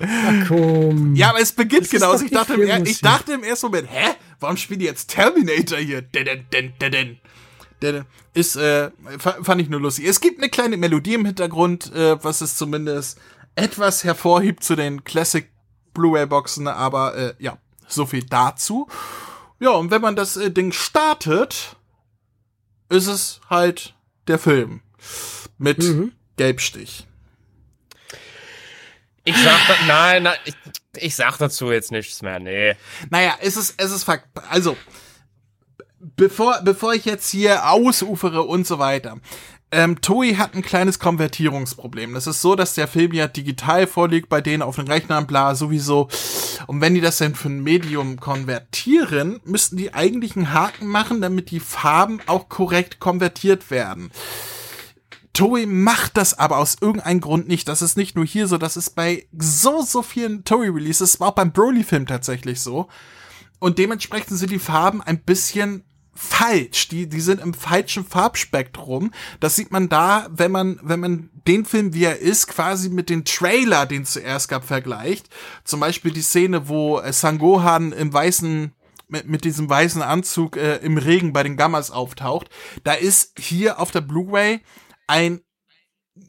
Ah, komm. Ja, aber es beginnt genau. doch Ich dachte, im, ich dachte im ersten Moment, hä? Warum spielen die jetzt Terminator hier? Didin, din, didin. Didin. Ist, äh, fa- fand ich nur lustig. Es gibt eine kleine Melodie im Hintergrund, äh, was es zumindest etwas hervorhebt zu den Classic Blu-ray-Boxen, aber äh, ja, so viel dazu. Ja, und wenn man das äh, Ding startet, ist es halt der Film mit Mhm. Gelbstich. Ich sag da, nein, nein, ich, ich sag dazu jetzt nichts mehr, nee. Naja, es ist, es ist Fakt. Also, bevor, bevor ich jetzt hier ausufere und so weiter. Ähm, Toei hat ein kleines Konvertierungsproblem. Das ist so, dass der Film ja digital vorliegt bei denen auf den Rechnern, bla, sowieso. Und wenn die das dann für ein Medium konvertieren, müssten die eigentlich einen Haken machen, damit die Farben auch korrekt konvertiert werden. Toei macht das aber aus irgendeinem Grund nicht. Das ist nicht nur hier so, das ist bei so, so vielen Toei-Releases, war auch beim Broly-Film tatsächlich so. Und dementsprechend sind die Farben ein bisschen falsch. Die, die sind im falschen Farbspektrum. Das sieht man da, wenn man, wenn man den Film, wie er ist, quasi mit dem Trailer, den es zuerst gab, vergleicht. Zum Beispiel die Szene, wo äh, Sangohan im weißen mit, mit diesem weißen Anzug äh, im Regen bei den Gammas auftaucht. Da ist hier auf der Blu-ray ein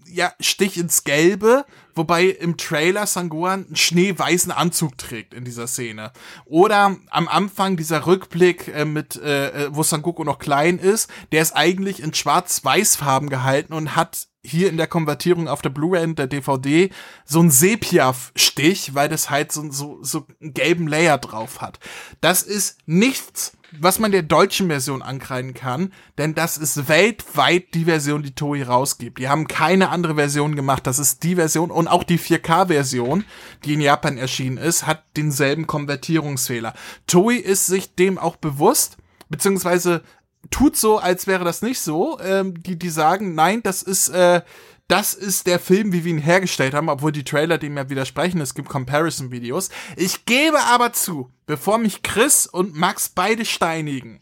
ja, Stich ins Gelbe, wobei im Trailer Sangohan einen schneeweißen Anzug trägt in dieser Szene. Oder am Anfang dieser Rückblick äh, mit, äh, äh, wo Sangoku noch klein ist, der ist eigentlich in schwarz-weiß-Farben gehalten und hat hier in der Konvertierung auf der Blu-ray und der DVD so ein Sepia-Stich, weil das halt so, so, so einen gelben Layer drauf hat. Das ist nichts, was man der deutschen Version ankreiden kann, denn das ist weltweit die Version, die Toei rausgibt. Die haben keine andere Version gemacht. Das ist die Version und auch die 4K-Version, die in Japan erschienen ist, hat denselben Konvertierungsfehler. Toei ist sich dem auch bewusst, beziehungsweise tut so, als wäre das nicht so. Ähm, die, die sagen, nein, das ist, äh, das ist der Film, wie wir ihn hergestellt haben, obwohl die Trailer dem ja widersprechen. Es gibt Comparison-Videos. Ich gebe aber zu, bevor mich Chris und Max beide steinigen,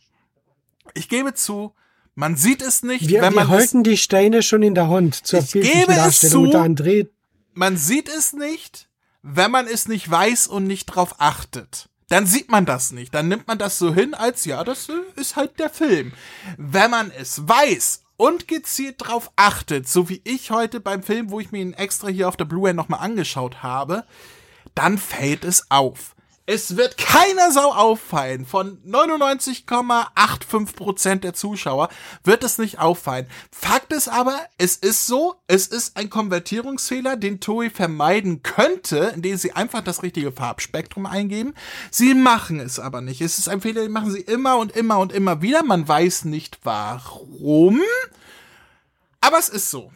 ich gebe zu, man sieht es nicht, Wir, wenn wir man es, halten die Steine schon in der Hand zur Ich gebe es zu. Man sieht es nicht, wenn man es nicht weiß und nicht drauf achtet. Dann sieht man das nicht. Dann nimmt man das so hin, als ja, das äh, ist halt der Film. Wenn man es weiß und gezielt drauf achtet, so wie ich heute beim Film, wo ich mir ihn extra hier auf der Blu-ray nochmal angeschaut habe, dann fällt es auf. Es wird keiner Sau auffallen. Von 99,85% der Zuschauer wird es nicht auffallen. Fakt ist aber, es ist so, es ist ein Konvertierungsfehler, den Toei vermeiden könnte, indem sie einfach das richtige Farbspektrum eingeben. Sie machen es aber nicht. Es ist ein Fehler, den machen sie immer und immer und immer wieder. Man weiß nicht warum. Aber es ist so.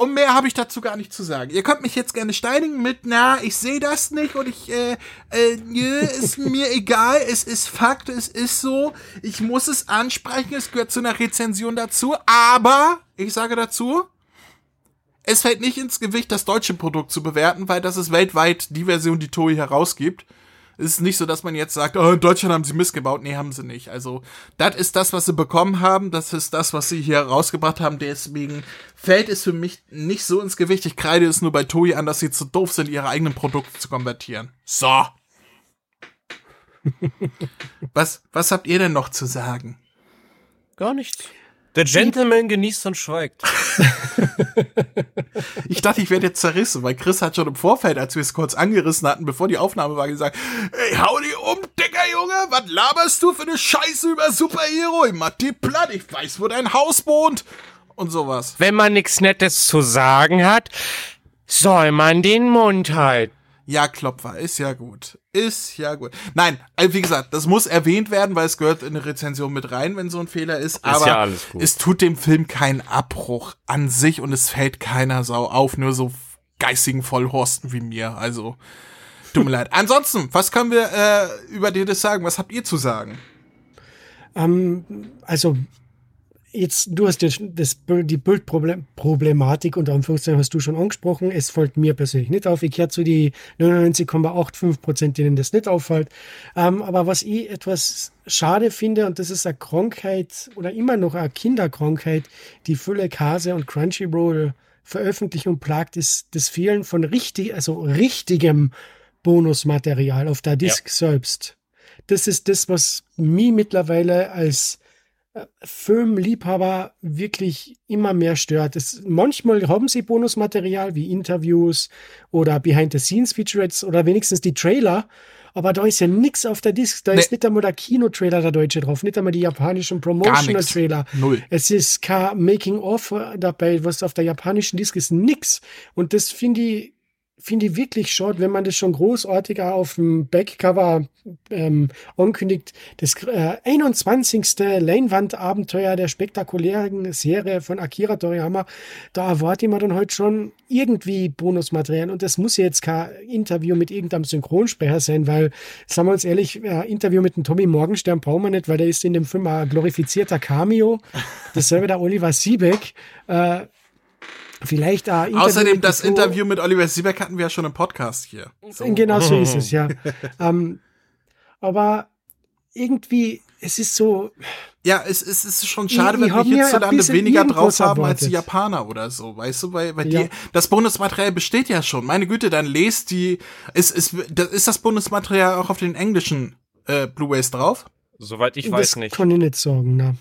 Und mehr habe ich dazu gar nicht zu sagen. Ihr könnt mich jetzt gerne steinigen mit, na, ich sehe das nicht und ich, äh, äh, nö, ist mir [LAUGHS] egal, es ist Fakt, es ist so, ich muss es ansprechen, es gehört zu einer Rezension dazu, aber, ich sage dazu, es fällt nicht ins Gewicht, das deutsche Produkt zu bewerten, weil das ist weltweit die Version, die Toei herausgibt. Es ist nicht so, dass man jetzt sagt, oh, in Deutschland haben sie missgebaut. Nee, haben sie nicht. Also, das ist das, was sie bekommen haben. Das ist das, was sie hier rausgebracht haben. Deswegen fällt es für mich nicht so ins Gewicht. Ich kreide es nur bei Toei an, dass sie zu doof sind, ihre eigenen Produkte zu konvertieren. So. [LAUGHS] was, was habt ihr denn noch zu sagen? Gar nichts. Der Gentleman genießt und schweigt. [LAUGHS] Ich dachte, ich werde jetzt zerrissen, weil Chris hat schon im Vorfeld, als wir es kurz angerissen hatten, bevor die Aufnahme war, gesagt, ey, hau die um, dicker Junge, was laberst du für eine Scheiße über Superhero? Ich mach die platt, ich weiß, wo dein Haus wohnt und sowas. Wenn man nichts Nettes zu sagen hat, soll man den Mund halten. Ja, Klopfer, ist ja gut. Ist ja gut. Nein, also wie gesagt, das muss erwähnt werden, weil es gehört in eine Rezension mit rein, wenn so ein Fehler ist. Aber ja alles gut. es tut dem Film keinen Abbruch an sich und es fällt keiner Sau auf, nur so geistigen Vollhorsten wie mir. Also, tut mir [LAUGHS] leid. Ansonsten, was können wir äh, über dir das sagen? Was habt ihr zu sagen? Ähm, also jetzt, du hast jetzt das, die Bildproblematik unter Anführungszeichen hast du schon angesprochen. Es fällt mir persönlich nicht auf. Ich kehre zu die 99,85 Prozent, denen das nicht auffällt. Ähm, aber was ich etwas schade finde, und das ist eine Krankheit oder immer noch eine Kinderkrankheit, die Fülle Kase und Crunchyroll veröffentlichen und plagt, ist das Fehlen von richtig, also richtigem Bonusmaterial auf der Disk ja. selbst. Das ist das, was mich mittlerweile als Filmliebhaber wirklich immer mehr stört. Es, manchmal haben sie Bonusmaterial wie Interviews oder Behind-the-Scenes-Featurettes oder wenigstens die Trailer, aber da ist ja nichts auf der Disc. Da nee. ist nicht einmal der Kinotrailer der deutsche drauf, nicht einmal die japanischen Promotional-Trailer. Null. Es ist kein Making-of dabei, was auf der japanischen Disc ist, nix. Und das finde ich finde ich wirklich schade, wenn man das schon großartig auf dem Backcover ähm, ankündigt. Das äh, 21. Leinwandabenteuer der spektakulären Serie von Akira Toriyama, da erwarte ich mir dann heute schon irgendwie Bonusmaterial. Und das muss ja jetzt kein Interview mit irgendeinem Synchronsprecher sein, weil, sagen wir uns ehrlich, äh, Interview mit dem Tommy Morgenstern brauchen wir nicht, weil der ist in dem Film ein glorifizierter Cameo. Dasselbe der Oliver Siebeck. Äh, Vielleicht äh, Interview Außerdem das Interview mit Oliver Siebeck hatten wir ja schon im Podcast hier. So. Genau so ist es, ja. [LAUGHS] ähm, aber irgendwie, es ist so. Ja, es, es ist schon schade, ich, wenn wir hierzulande weniger drauf haben als die Japaner oder so, weißt du, weil, weil ja. die, das Bonusmaterial besteht ja schon. Meine Güte, dann lest die, ist, ist, ist das Bonusmaterial auch auf den englischen äh, Blu-rays drauf? Soweit ich weiß das nicht. Kann ich nicht sagen, ne?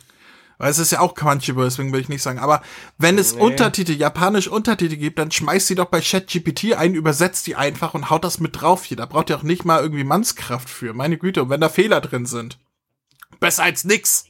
Weil es ist ja auch Crunchyroll, deswegen will ich nicht sagen. Aber wenn es nee. Untertitel, japanisch Untertitel gibt, dann schmeißt sie doch bei ChatGPT ein, übersetzt die einfach und haut das mit drauf hier. Da braucht ihr auch nicht mal irgendwie Mannskraft für. Meine Güte, und wenn da Fehler drin sind. Besser als nix.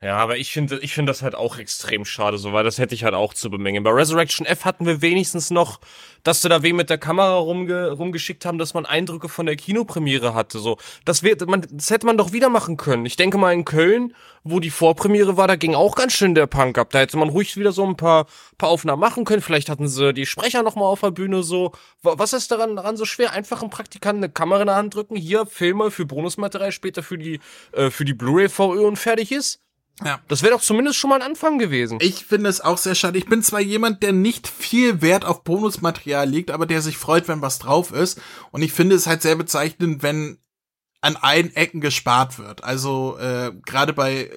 Ja, aber ich finde, ich finde das halt auch extrem schade, so, weil das hätte ich halt auch zu bemängeln. Bei Resurrection F hatten wir wenigstens noch, dass sie da wem mit der Kamera rumge rumgeschickt haben, dass man Eindrücke von der Kinopremiere hatte, so. Das wird, man, das hätte man doch wieder machen können. Ich denke mal in Köln, wo die Vorpremiere war, da ging auch ganz schön der Punk ab. Da hätte man ruhig wieder so ein paar, paar Aufnahmen machen können. Vielleicht hatten sie die Sprecher noch mal auf der Bühne so. Was ist daran, daran so schwer? Einfach einen Praktikanten eine Kamera in der Hand drücken, hier Filme für Bonusmaterial, später für die, äh, für die Blu-ray VÖ und fertig ist? Ja. Das wäre doch zumindest schon mal ein Anfang gewesen. Ich finde es auch sehr schade. Ich bin zwar jemand, der nicht viel Wert auf Bonusmaterial legt, aber der sich freut, wenn was drauf ist. Und ich finde es halt sehr bezeichnend, wenn an allen Ecken gespart wird. Also äh, gerade bei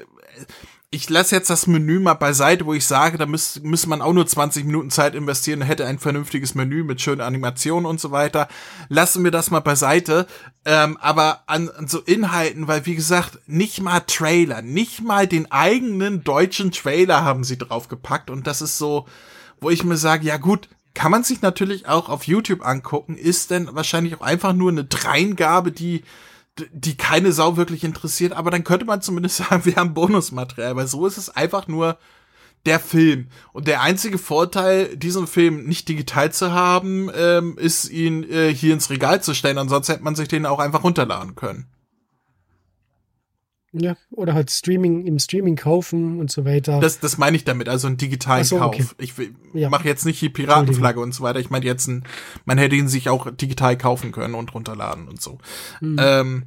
ich lasse jetzt das Menü mal beiseite, wo ich sage, da müsste müsste man auch nur 20 Minuten Zeit investieren, hätte ein vernünftiges Menü mit schönen Animationen und so weiter. Lassen wir das mal beiseite. Ähm, aber an, an so Inhalten, weil wie gesagt, nicht mal Trailer, nicht mal den eigenen deutschen Trailer haben sie draufgepackt und das ist so, wo ich mir sage, ja gut, kann man sich natürlich auch auf YouTube angucken, ist denn wahrscheinlich auch einfach nur eine Dreingabe, die die keine Sau wirklich interessiert, aber dann könnte man zumindest [LAUGHS] sagen, wir haben Bonusmaterial, weil so ist es einfach nur der Film. Und der einzige Vorteil, diesen Film nicht digital zu haben, ähm, ist ihn äh, hier ins Regal zu stellen. Ansonsten hätte man sich den auch einfach runterladen können. Ja, oder halt Streaming, im Streaming kaufen und so weiter. Das, das meine ich damit, also einen digitalen so, Kauf. Okay. Ich ja. mache jetzt nicht die Piratenflagge und so weiter. Ich meine jetzt, ein, man hätte ihn sich auch digital kaufen können und runterladen und so. Mhm. Ähm,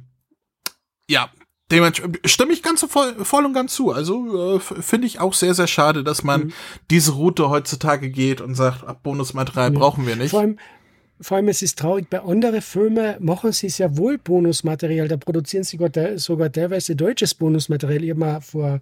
ja, dementsprechend stimme ich ganz voll, voll und ganz zu. Also äh, finde ich auch sehr, sehr schade, dass man mhm. diese Route heutzutage geht und sagt, ab Bonusmaterial ja. brauchen wir nicht. Vor allem, vor allem es ist traurig, bei anderen Filmen machen sie sehr wohl Bonusmaterial, da produzieren sie sogar, teilweise deutsches Bonusmaterial. Ich habe mal vor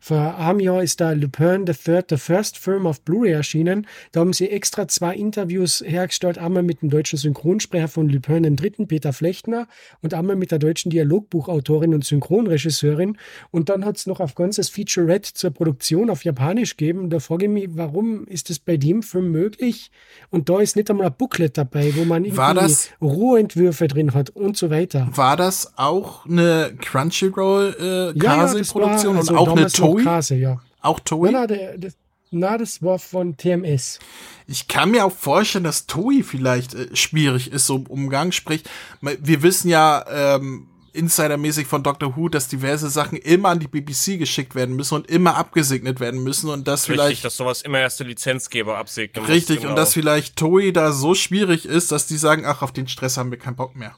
vor einem Jahr ist da Lupin the Third, the First Film auf Blu-ray erschienen. Da haben sie extra zwei Interviews hergestellt, einmal mit dem deutschen Synchronsprecher von Lupin den Dritten, Peter Flechtner, und einmal mit der deutschen Dialogbuchautorin und Synchronregisseurin. Und dann hat es noch auf ganzes Featurette zur Produktion auf Japanisch gegeben. Da frage ich mich, warum ist das bei dem Film möglich? Und da ist nicht einmal ein Booklet dabei, wo man irgendwie Rohentwürfe drin hat und so weiter. War das auch eine Crunchyroll-Kase-Produktion äh, ja, ja, und auch eine Toei? Kase, ja. Auch Toei? Na, na, der, der, na, das war von TMS. Ich kann mir auch vorstellen, dass Toei vielleicht äh, schwierig ist, so im Umgang. Sprich, wir wissen ja ähm, insidermäßig von Doctor Who, dass diverse Sachen immer an die BBC geschickt werden müssen und immer abgesegnet werden müssen und das Richtig, vielleicht. dass sowas immer erst der Lizenzgeber absegnen Richtig, muss, genau. und dass vielleicht Toei da so schwierig ist, dass die sagen, ach, auf den Stress haben wir keinen Bock mehr.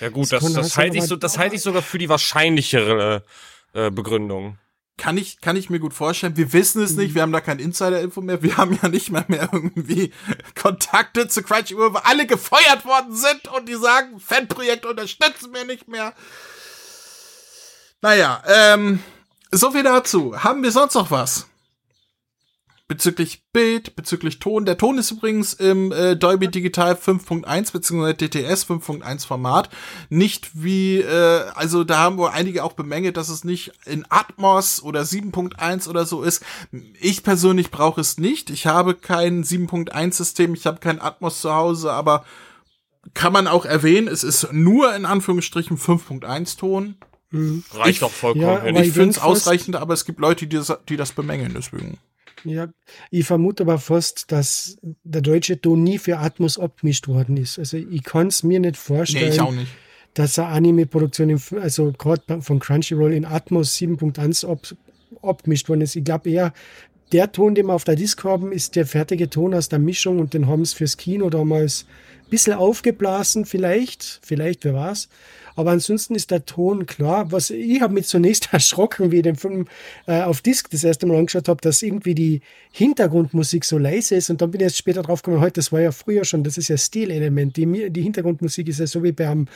Ja gut, Das das, das, halte ich so, das halte ich sogar für die wahrscheinlichere äh, Begründung. Kann ich, kann ich mir gut vorstellen. Wir wissen es nicht, wir haben da kein Insider-Info mehr. Wir haben ja nicht mal mehr irgendwie Kontakte zu Crunchyroll, wo alle gefeuert worden sind und die sagen, Fanprojekt unterstützen wir nicht mehr. Naja, ähm, so viel dazu. Haben wir sonst noch was? Bezüglich Bild, bezüglich Ton. Der Ton ist übrigens im äh, Dolby Digital 5.1 bzw. DTS 5.1 Format. Nicht wie, äh, also da haben wohl einige auch bemängelt, dass es nicht in Atmos oder 7.1 oder so ist. Ich persönlich brauche es nicht. Ich habe kein 7.1 System, ich habe kein Atmos zu Hause, aber kann man auch erwähnen, es ist nur in Anführungsstrichen 5.1 Ton. Reicht Ich- doch vollkommen ja, Ich finde es ausreichend, aber es gibt Leute, die das, die das bemängeln, deswegen. Ja, ich vermute aber fast, dass der deutsche Ton nie für Atmos abgemischt worden ist. Also ich kann es mir nicht Nee, vorstellen, ich auch nicht. dass eine Anime-Produktion, im F- also gerade von Crunchyroll in Atmos 7.1 ab, abgemischt worden ist. Ich glaube eher, der Ton, den wir auf der Disc haben, ist der fertige Ton aus der Mischung und den haben sie fürs Kino damals ein bisschen aufgeblasen, vielleicht, vielleicht, wer weiß. Aber ansonsten ist der Ton klar. Was ich habe mich zunächst [LAUGHS] erschrocken, wie ich den Film äh, auf Disc das erste Mal angeschaut habe, dass irgendwie die Hintergrundmusik so leise ist. Und dann bin ich erst später drauf gekommen, heute, das war ja früher schon, das ist ja Stilelement. Die, die Hintergrundmusik ist ja so wie beim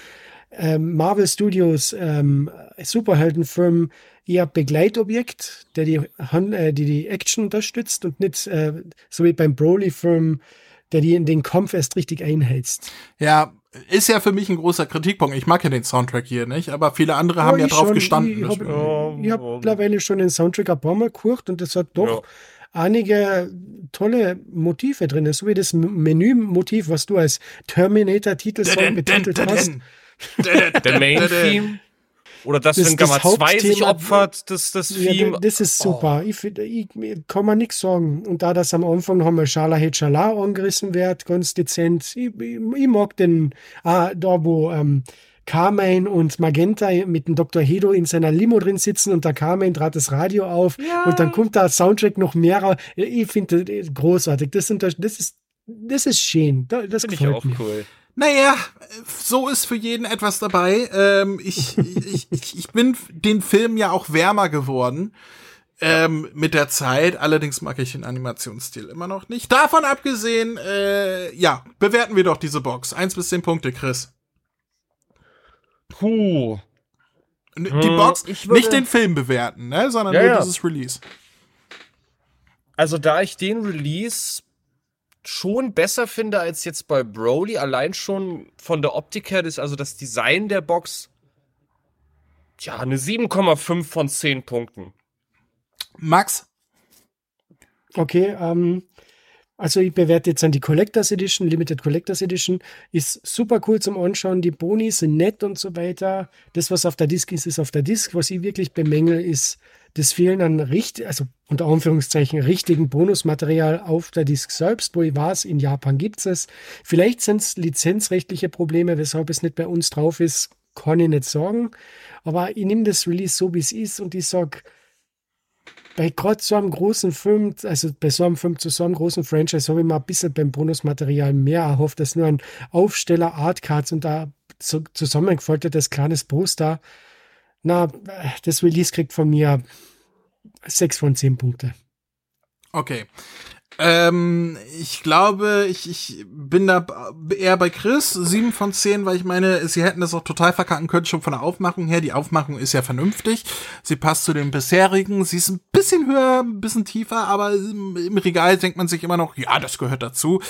ähm, Marvel Studios ähm, Superheldenfilm eher Begleitobjekt, der die, äh, die, die Action unterstützt und nicht äh, so wie beim Broly-Film, der die in den Kampf erst richtig einheizt. Ja, ist ja für mich ein großer Kritikpunkt. Ich mag ja den Soundtrack hier nicht, aber viele andere haben ja ich drauf schon, gestanden. Ich, habe Ja, hab ja. mittlerweile schon den Soundtrack ein paar Mal gehört und das hat doch einige tolle Motive drin. So wie das Menü-Motiv, was du als Terminator-Titelsong betitelt hast. Der Main-Theme? Oder das, Das- wenn das Gamma 2 sich Hauptthema- opfert, das, das Ja, Theme. da- das ist super. Ich, find- ich, ich kann man nichts sagen. Und da das am Anfang noch mal Schala Hetschala angerissen wird, ganz dezent. Ich, ich, ich mag den, ah, da wo ähm, Carmine und Magenta mit dem Dr. Hedo in seiner Limo drin sitzen und der Carmine trat das Radio auf und dann kommt da Soundtrack noch mehr. Ich finde das großartig. Das, sind, das ist das ist schön. Da- Das Finde ich gefällt auch mir. cool. Naja, so ist für jeden etwas dabei. Ähm, ich, ich, ich, ich bin den Film ja auch wärmer geworden. Ähm, mit der Zeit, allerdings mag ich den Animationsstil immer noch nicht. Davon abgesehen, äh, ja, bewerten wir doch diese Box. Eins bis zehn Punkte, Chris. Puh. Die Hm, Box, ich würde- nicht den Film bewerten, ne, sondern Ja, nur dieses Release. Also, da ich den Release schon besser finde als jetzt bei Broly, allein schon von der Optik her, das, also das Design der Box, ja, eine 7,5 von 10 Punkten. Max? Okay, ähm, also ich bewerte jetzt an die Collectors Edition, Limited Collectors Edition, ist super cool zum Anschauen, die Boni sind nett und so weiter. Das, was auf der Disc ist, ist auf der Disc. Was ich wirklich bemängel, ist das Fehlen an richtig, also unter Anführungszeichen richtigen Bonusmaterial auf der Disc selbst, wo ich weiß, in Japan gibt es. Vielleicht sind es lizenzrechtliche Probleme, weshalb es nicht bei uns drauf ist, kann ich nicht sagen. Aber ich nehme das Release so, wie es ist und ich sag bei gerade so einem großen Film, also bei so einem Film zu so einem großen Franchise, habe ich mir ein bisschen beim Bonusmaterial mehr erhofft, dass nur ein Aufsteller, Artcards und da zu, zusammengefaltetes kleines Poster. Na, das Release kriegt von mir sechs von zehn Punkte. Okay. Ähm, ich glaube, ich, ich bin da eher bei Chris, sieben von zehn, weil ich meine, sie hätten das auch total verkacken können, schon von der Aufmachung her. Die Aufmachung ist ja vernünftig. Sie passt zu den bisherigen. Sie ist ein bisschen höher, ein bisschen tiefer, aber im, Regal denkt man sich immer noch, ja, das gehört dazu.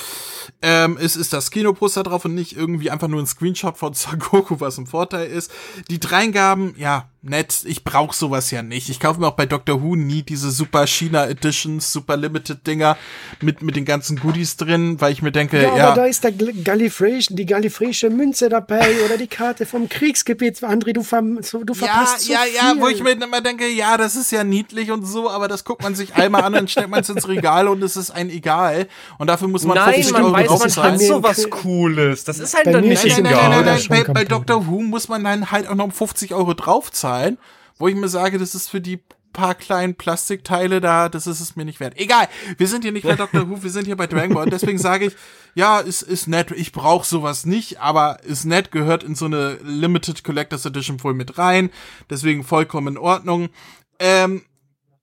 Ähm, es ist das Kinoposter drauf und nicht irgendwie einfach nur ein Screenshot von [LAUGHS] Sagoku, was ein Vorteil ist. Die Dreingaben, ja, nett. Ich brauche sowas ja nicht. Ich kaufe mir auch bei Doctor Who nie diese super China Editions, super Limited Dinger mit, mit den ganzen Goodies drin, weil ich mir denke, ja. ja aber da ist der Gallifrey, die Gallifreysche Münze dabei [LAUGHS] oder die Karte vom Kriegsgebiet. André, du, ver, du verpasst ja, so ja, viel. ja, wo ich mir immer denke, ja, das ist ja niedlich und so, aber das guckt man sich einmal an, dann stellt man es ins Regal und es ist ein Egal. Und dafür muss man Nein, 50 man Euro weiß, man draufzahlen. hat so was Cooles. Das ist halt Bei dann nicht es Nein, nein, nein, egal. nein, nein. Bei. Doctor Who muss man dann halt auch noch 50 Euro draufzahlen, wo ich mir sage, das ist für die paar kleinen Plastikteile da, das ist es mir nicht wert. Egal, wir sind hier nicht bei [LAUGHS] Doctor Who, wir sind hier bei Dragon Ball. Deswegen sage ich, ja, ist, ist nett, ich brauche sowas nicht, aber ist nett, gehört in so eine Limited Collectors Edition voll mit rein. Deswegen vollkommen in Ordnung. Ähm,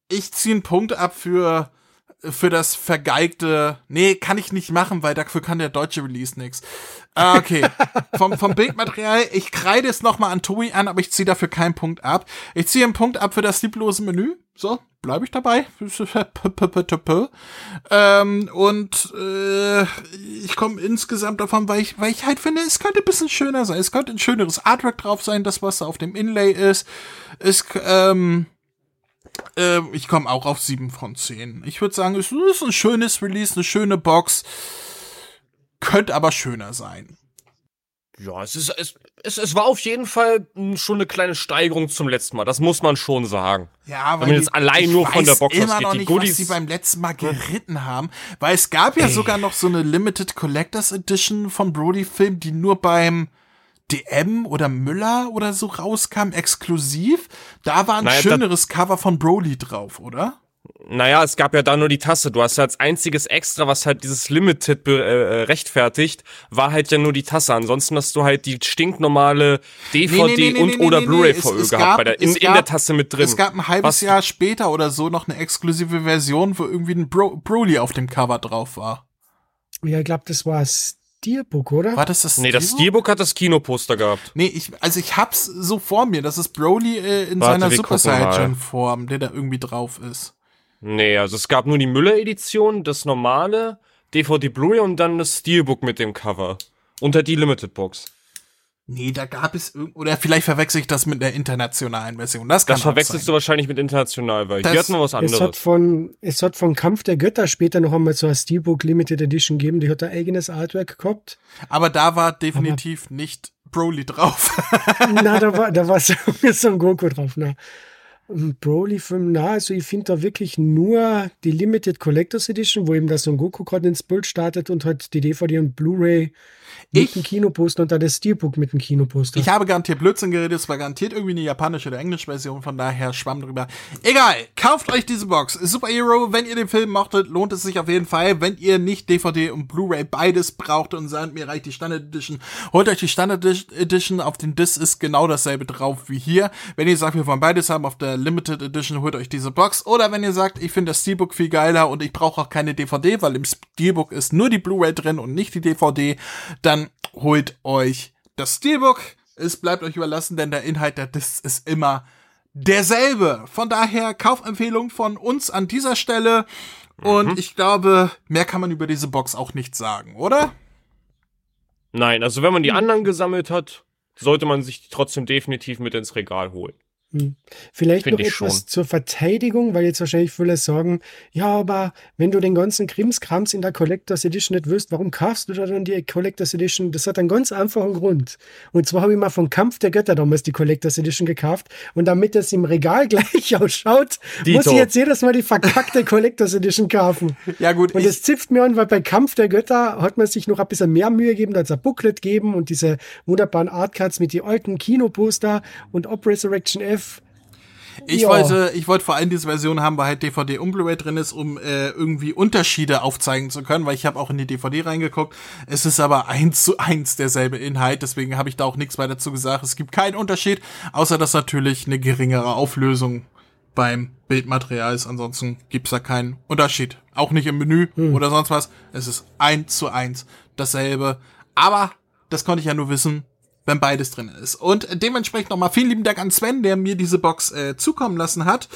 ich ziehe einen Punkt ab für für das vergeigte. Nee, kann ich nicht machen, weil dafür kann der deutsche Release nix. Ah, okay. [LAUGHS] vom, vom Bildmaterial, ich kreide es nochmal an Tobi an, aber ich ziehe dafür keinen Punkt ab. Ich ziehe einen Punkt ab für das lieblose Menü. So, bleibe ich dabei. [LAUGHS] ähm, und äh, ich komme insgesamt davon, weil ich, weil ich halt finde, es könnte ein bisschen schöner sein. Es könnte ein schöneres Artwork drauf sein, das, was auf dem Inlay ist. Es, ähm, äh, ich komme auch auf 7 von 10. Ich würde sagen, es ist ein schönes Release, eine schöne Box. Könnte aber schöner sein. Ja, es ist, es, es, es war auf jeden Fall mm, schon eine kleine Steigerung zum letzten Mal. Das muss man schon sagen. Ja, Wenn man jetzt allein ich nur von der Box immer ausgeht, noch die nicht, Goodies- was sie beim letzten Mal geritten haben, weil es gab ja sogar noch so eine Limited Collectors Edition vom Brody Film, die nur beim DM oder Müller oder so rauskam, exklusiv. Da war ein Naja, schöneres Cover von Broly drauf, oder? Naja, es gab ja da nur die Tasse. Du hast ja als einziges Extra, was halt dieses Limited äh, äh, rechtfertigt, war halt ja nur die Tasse. Ansonsten hast du halt die stinknormale DVD Nee, nee, nee, nee, und nee, oder nee, Blu-ray nee. VÖ Es- es gehabt, gab- bei der, in, es in der gab- Tasse mit drin. Es gab ein halbes Was- Jahr später oder so noch eine exklusive Version, wo irgendwie ein Bro Broly auf dem Cover drauf war. Ja, ich glaube, das war Steelbook, oder? War das das Nee, das Steelbook? Hat das Kinoposter gehabt. Nee, ich, also ich hab's so vor mir. Das ist Broly äh, in Warte, seiner Super gucken mal. Saiyan Form, der da irgendwie drauf ist. Nee, also es gab nur die Müller-Edition, das normale, DVD Blu-ray und dann das Steelbook mit dem Cover. Halt die Limited Box. Nee, da gab es irgend oder vielleicht verwechsel ich das mit der internationalen Version. Das kann Das verwechselst auch du wahrscheinlich mit international, weil Das- hier hatten wir was Es hat, anderes. von, es hat von Kampf der Götter später noch einmal so eine Steelbook Limited Edition gegeben, die hat ein eigenes Artwork gehabt. sein. Aber da war definitiv nicht Broly drauf. [LAUGHS] na, da war, da war [LAUGHS] so, [LAUGHS] so ein Goku drauf. Na. Broly-Film, na, also ich finde da wirklich nur die Limited Collectors Edition, wo eben da so ein Goku gerade ins Bild startet und halt die DVD und Blu-ray mit Ich- dem Kinoposter und dann das Steelbook mit dem Kinoposter. Ich habe garantiert Blödsinn geredet, es war garantiert irgendwie eine japanische oder englische Version, von daher schwamm drüber. Egal, kauft euch diese Box. Superhero, wenn ihr den Film mochtet, lohnt es sich auf jeden Fall. Wenn ihr nicht DVD und Blu-ray beides braucht und sagt, mir reicht die Standard Edition, holt euch die Standard Edition. Auf den Disc ist genau dasselbe drauf wie hier. Wenn ihr sagt, wir wollen beides haben, auf der Limited Edition holt euch diese Box. Oder wenn ihr sagt, ich finde das Steelbook viel geiler und ich brauche auch keine DVD, weil im Steelbook ist nur die Blu-ray drin und nicht die DVD, dann holt euch das Steelbook. Es bleibt euch überlassen, denn der Inhalt der Discs ist immer derselbe. Von daher Kaufempfehlung von uns an dieser Stelle. Und ich glaube, mehr kann man über diese Box auch nicht sagen, oder? Nein, also wenn man die anderen gesammelt hat, sollte man sich die trotzdem definitiv mit ins Regal holen. Hm. Vielleicht Find noch etwas schon. zur Verteidigung, weil jetzt wahrscheinlich viele sagen, ja, aber wenn du den ganzen Krimskrams in der Collectors Edition nicht wirst, warum kaufst du da dann die Collectors Edition? Das hat einen ganz einfachen Grund. Und zwar habe ich mal von Kampf der Götter damals die Collectors Edition gekauft und damit das im Regal [LAUGHS] gleich ausschaut, muss Dito. ich jetzt jedes Mal die verkackte Collectors Edition kaufen. [LAUGHS] Ja gut, Und es zipft mir an, weil bei Kampf der Götter hat man sich noch ein bisschen mehr Mühe gegeben, da hat es ein Booklet gegeben und diese wunderbaren Artcards mit die alten Kinoposter und Op Resurrection F. ich ja. wollte, ich wollte vor allem diese Version haben, weil halt DVD und Blu-ray drin ist, um äh, irgendwie Unterschiede aufzeigen zu können, weil ich habe auch in die DVD reingeguckt. Es ist aber eins zu eins derselbe Inhalt, deswegen habe ich da auch nichts weiter dazu gesagt. Es gibt keinen Unterschied, außer dass natürlich eine geringere Auflösung beim Bildmaterial ist. Ansonsten gibt's da keinen Unterschied. Auch nicht im Menü oder sonst was. Es ist eins zu eins dasselbe. Aber das konnte ich ja nur wissen, wenn beides drin ist. Und dementsprechend nochmal vielen lieben Dank an Sven, der mir diese Box äh, zukommen lassen hat.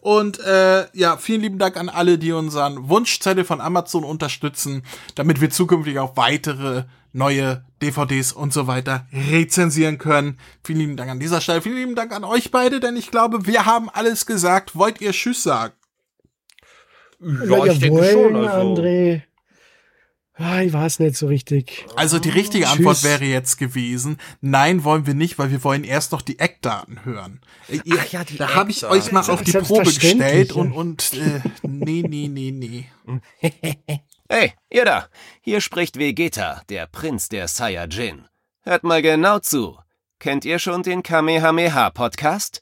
Und äh, ja, vielen lieben Dank an alle, die unseren Wunschzettel von Amazon unterstützen, damit wir zukünftig auch weitere neue DVDs und so weiter rezensieren können. Vielen lieben Dank an dieser Stelle. Vielen lieben Dank an euch beide, denn ich glaube, wir haben alles gesagt. Wollt ihr Tschüss sagen? Ja, ich denke schon. Also. André. Ah, ich weiß nicht so richtig. Also die richtige Tschüss. Antwort wäre jetzt gewesen, nein, wollen wir nicht, weil wir wollen erst noch die Eckdaten hören. Ihr, Ach ja, die da habe ich euch mal auf die Probe gestellt und, und äh, nee, nee, nee, nee. [LAUGHS] Hey, ihr da! Hier spricht Vegeta, der Prinz der Saiyajin. Hört mal genau zu. Kennt ihr schon den Kamehameha-Podcast?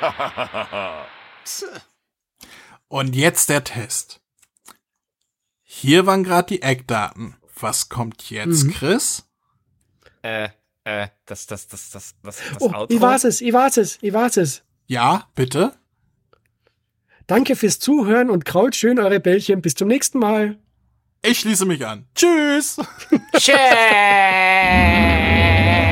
[LAUGHS] Und jetzt der Test. Hier waren gerade die Eckdaten. Was kommt jetzt, Mhm. Chris? Äh, äh, das, das, das, das, das, das Oh, Outro. ich weiß es, ich weiß es, ich weiß es. Ja, bitte? Danke fürs Zuhören und kraut schön eure Bällchen. Bis zum nächsten Mal. Ich schließe mich an. Tschüss! Tschüss. [LAUGHS]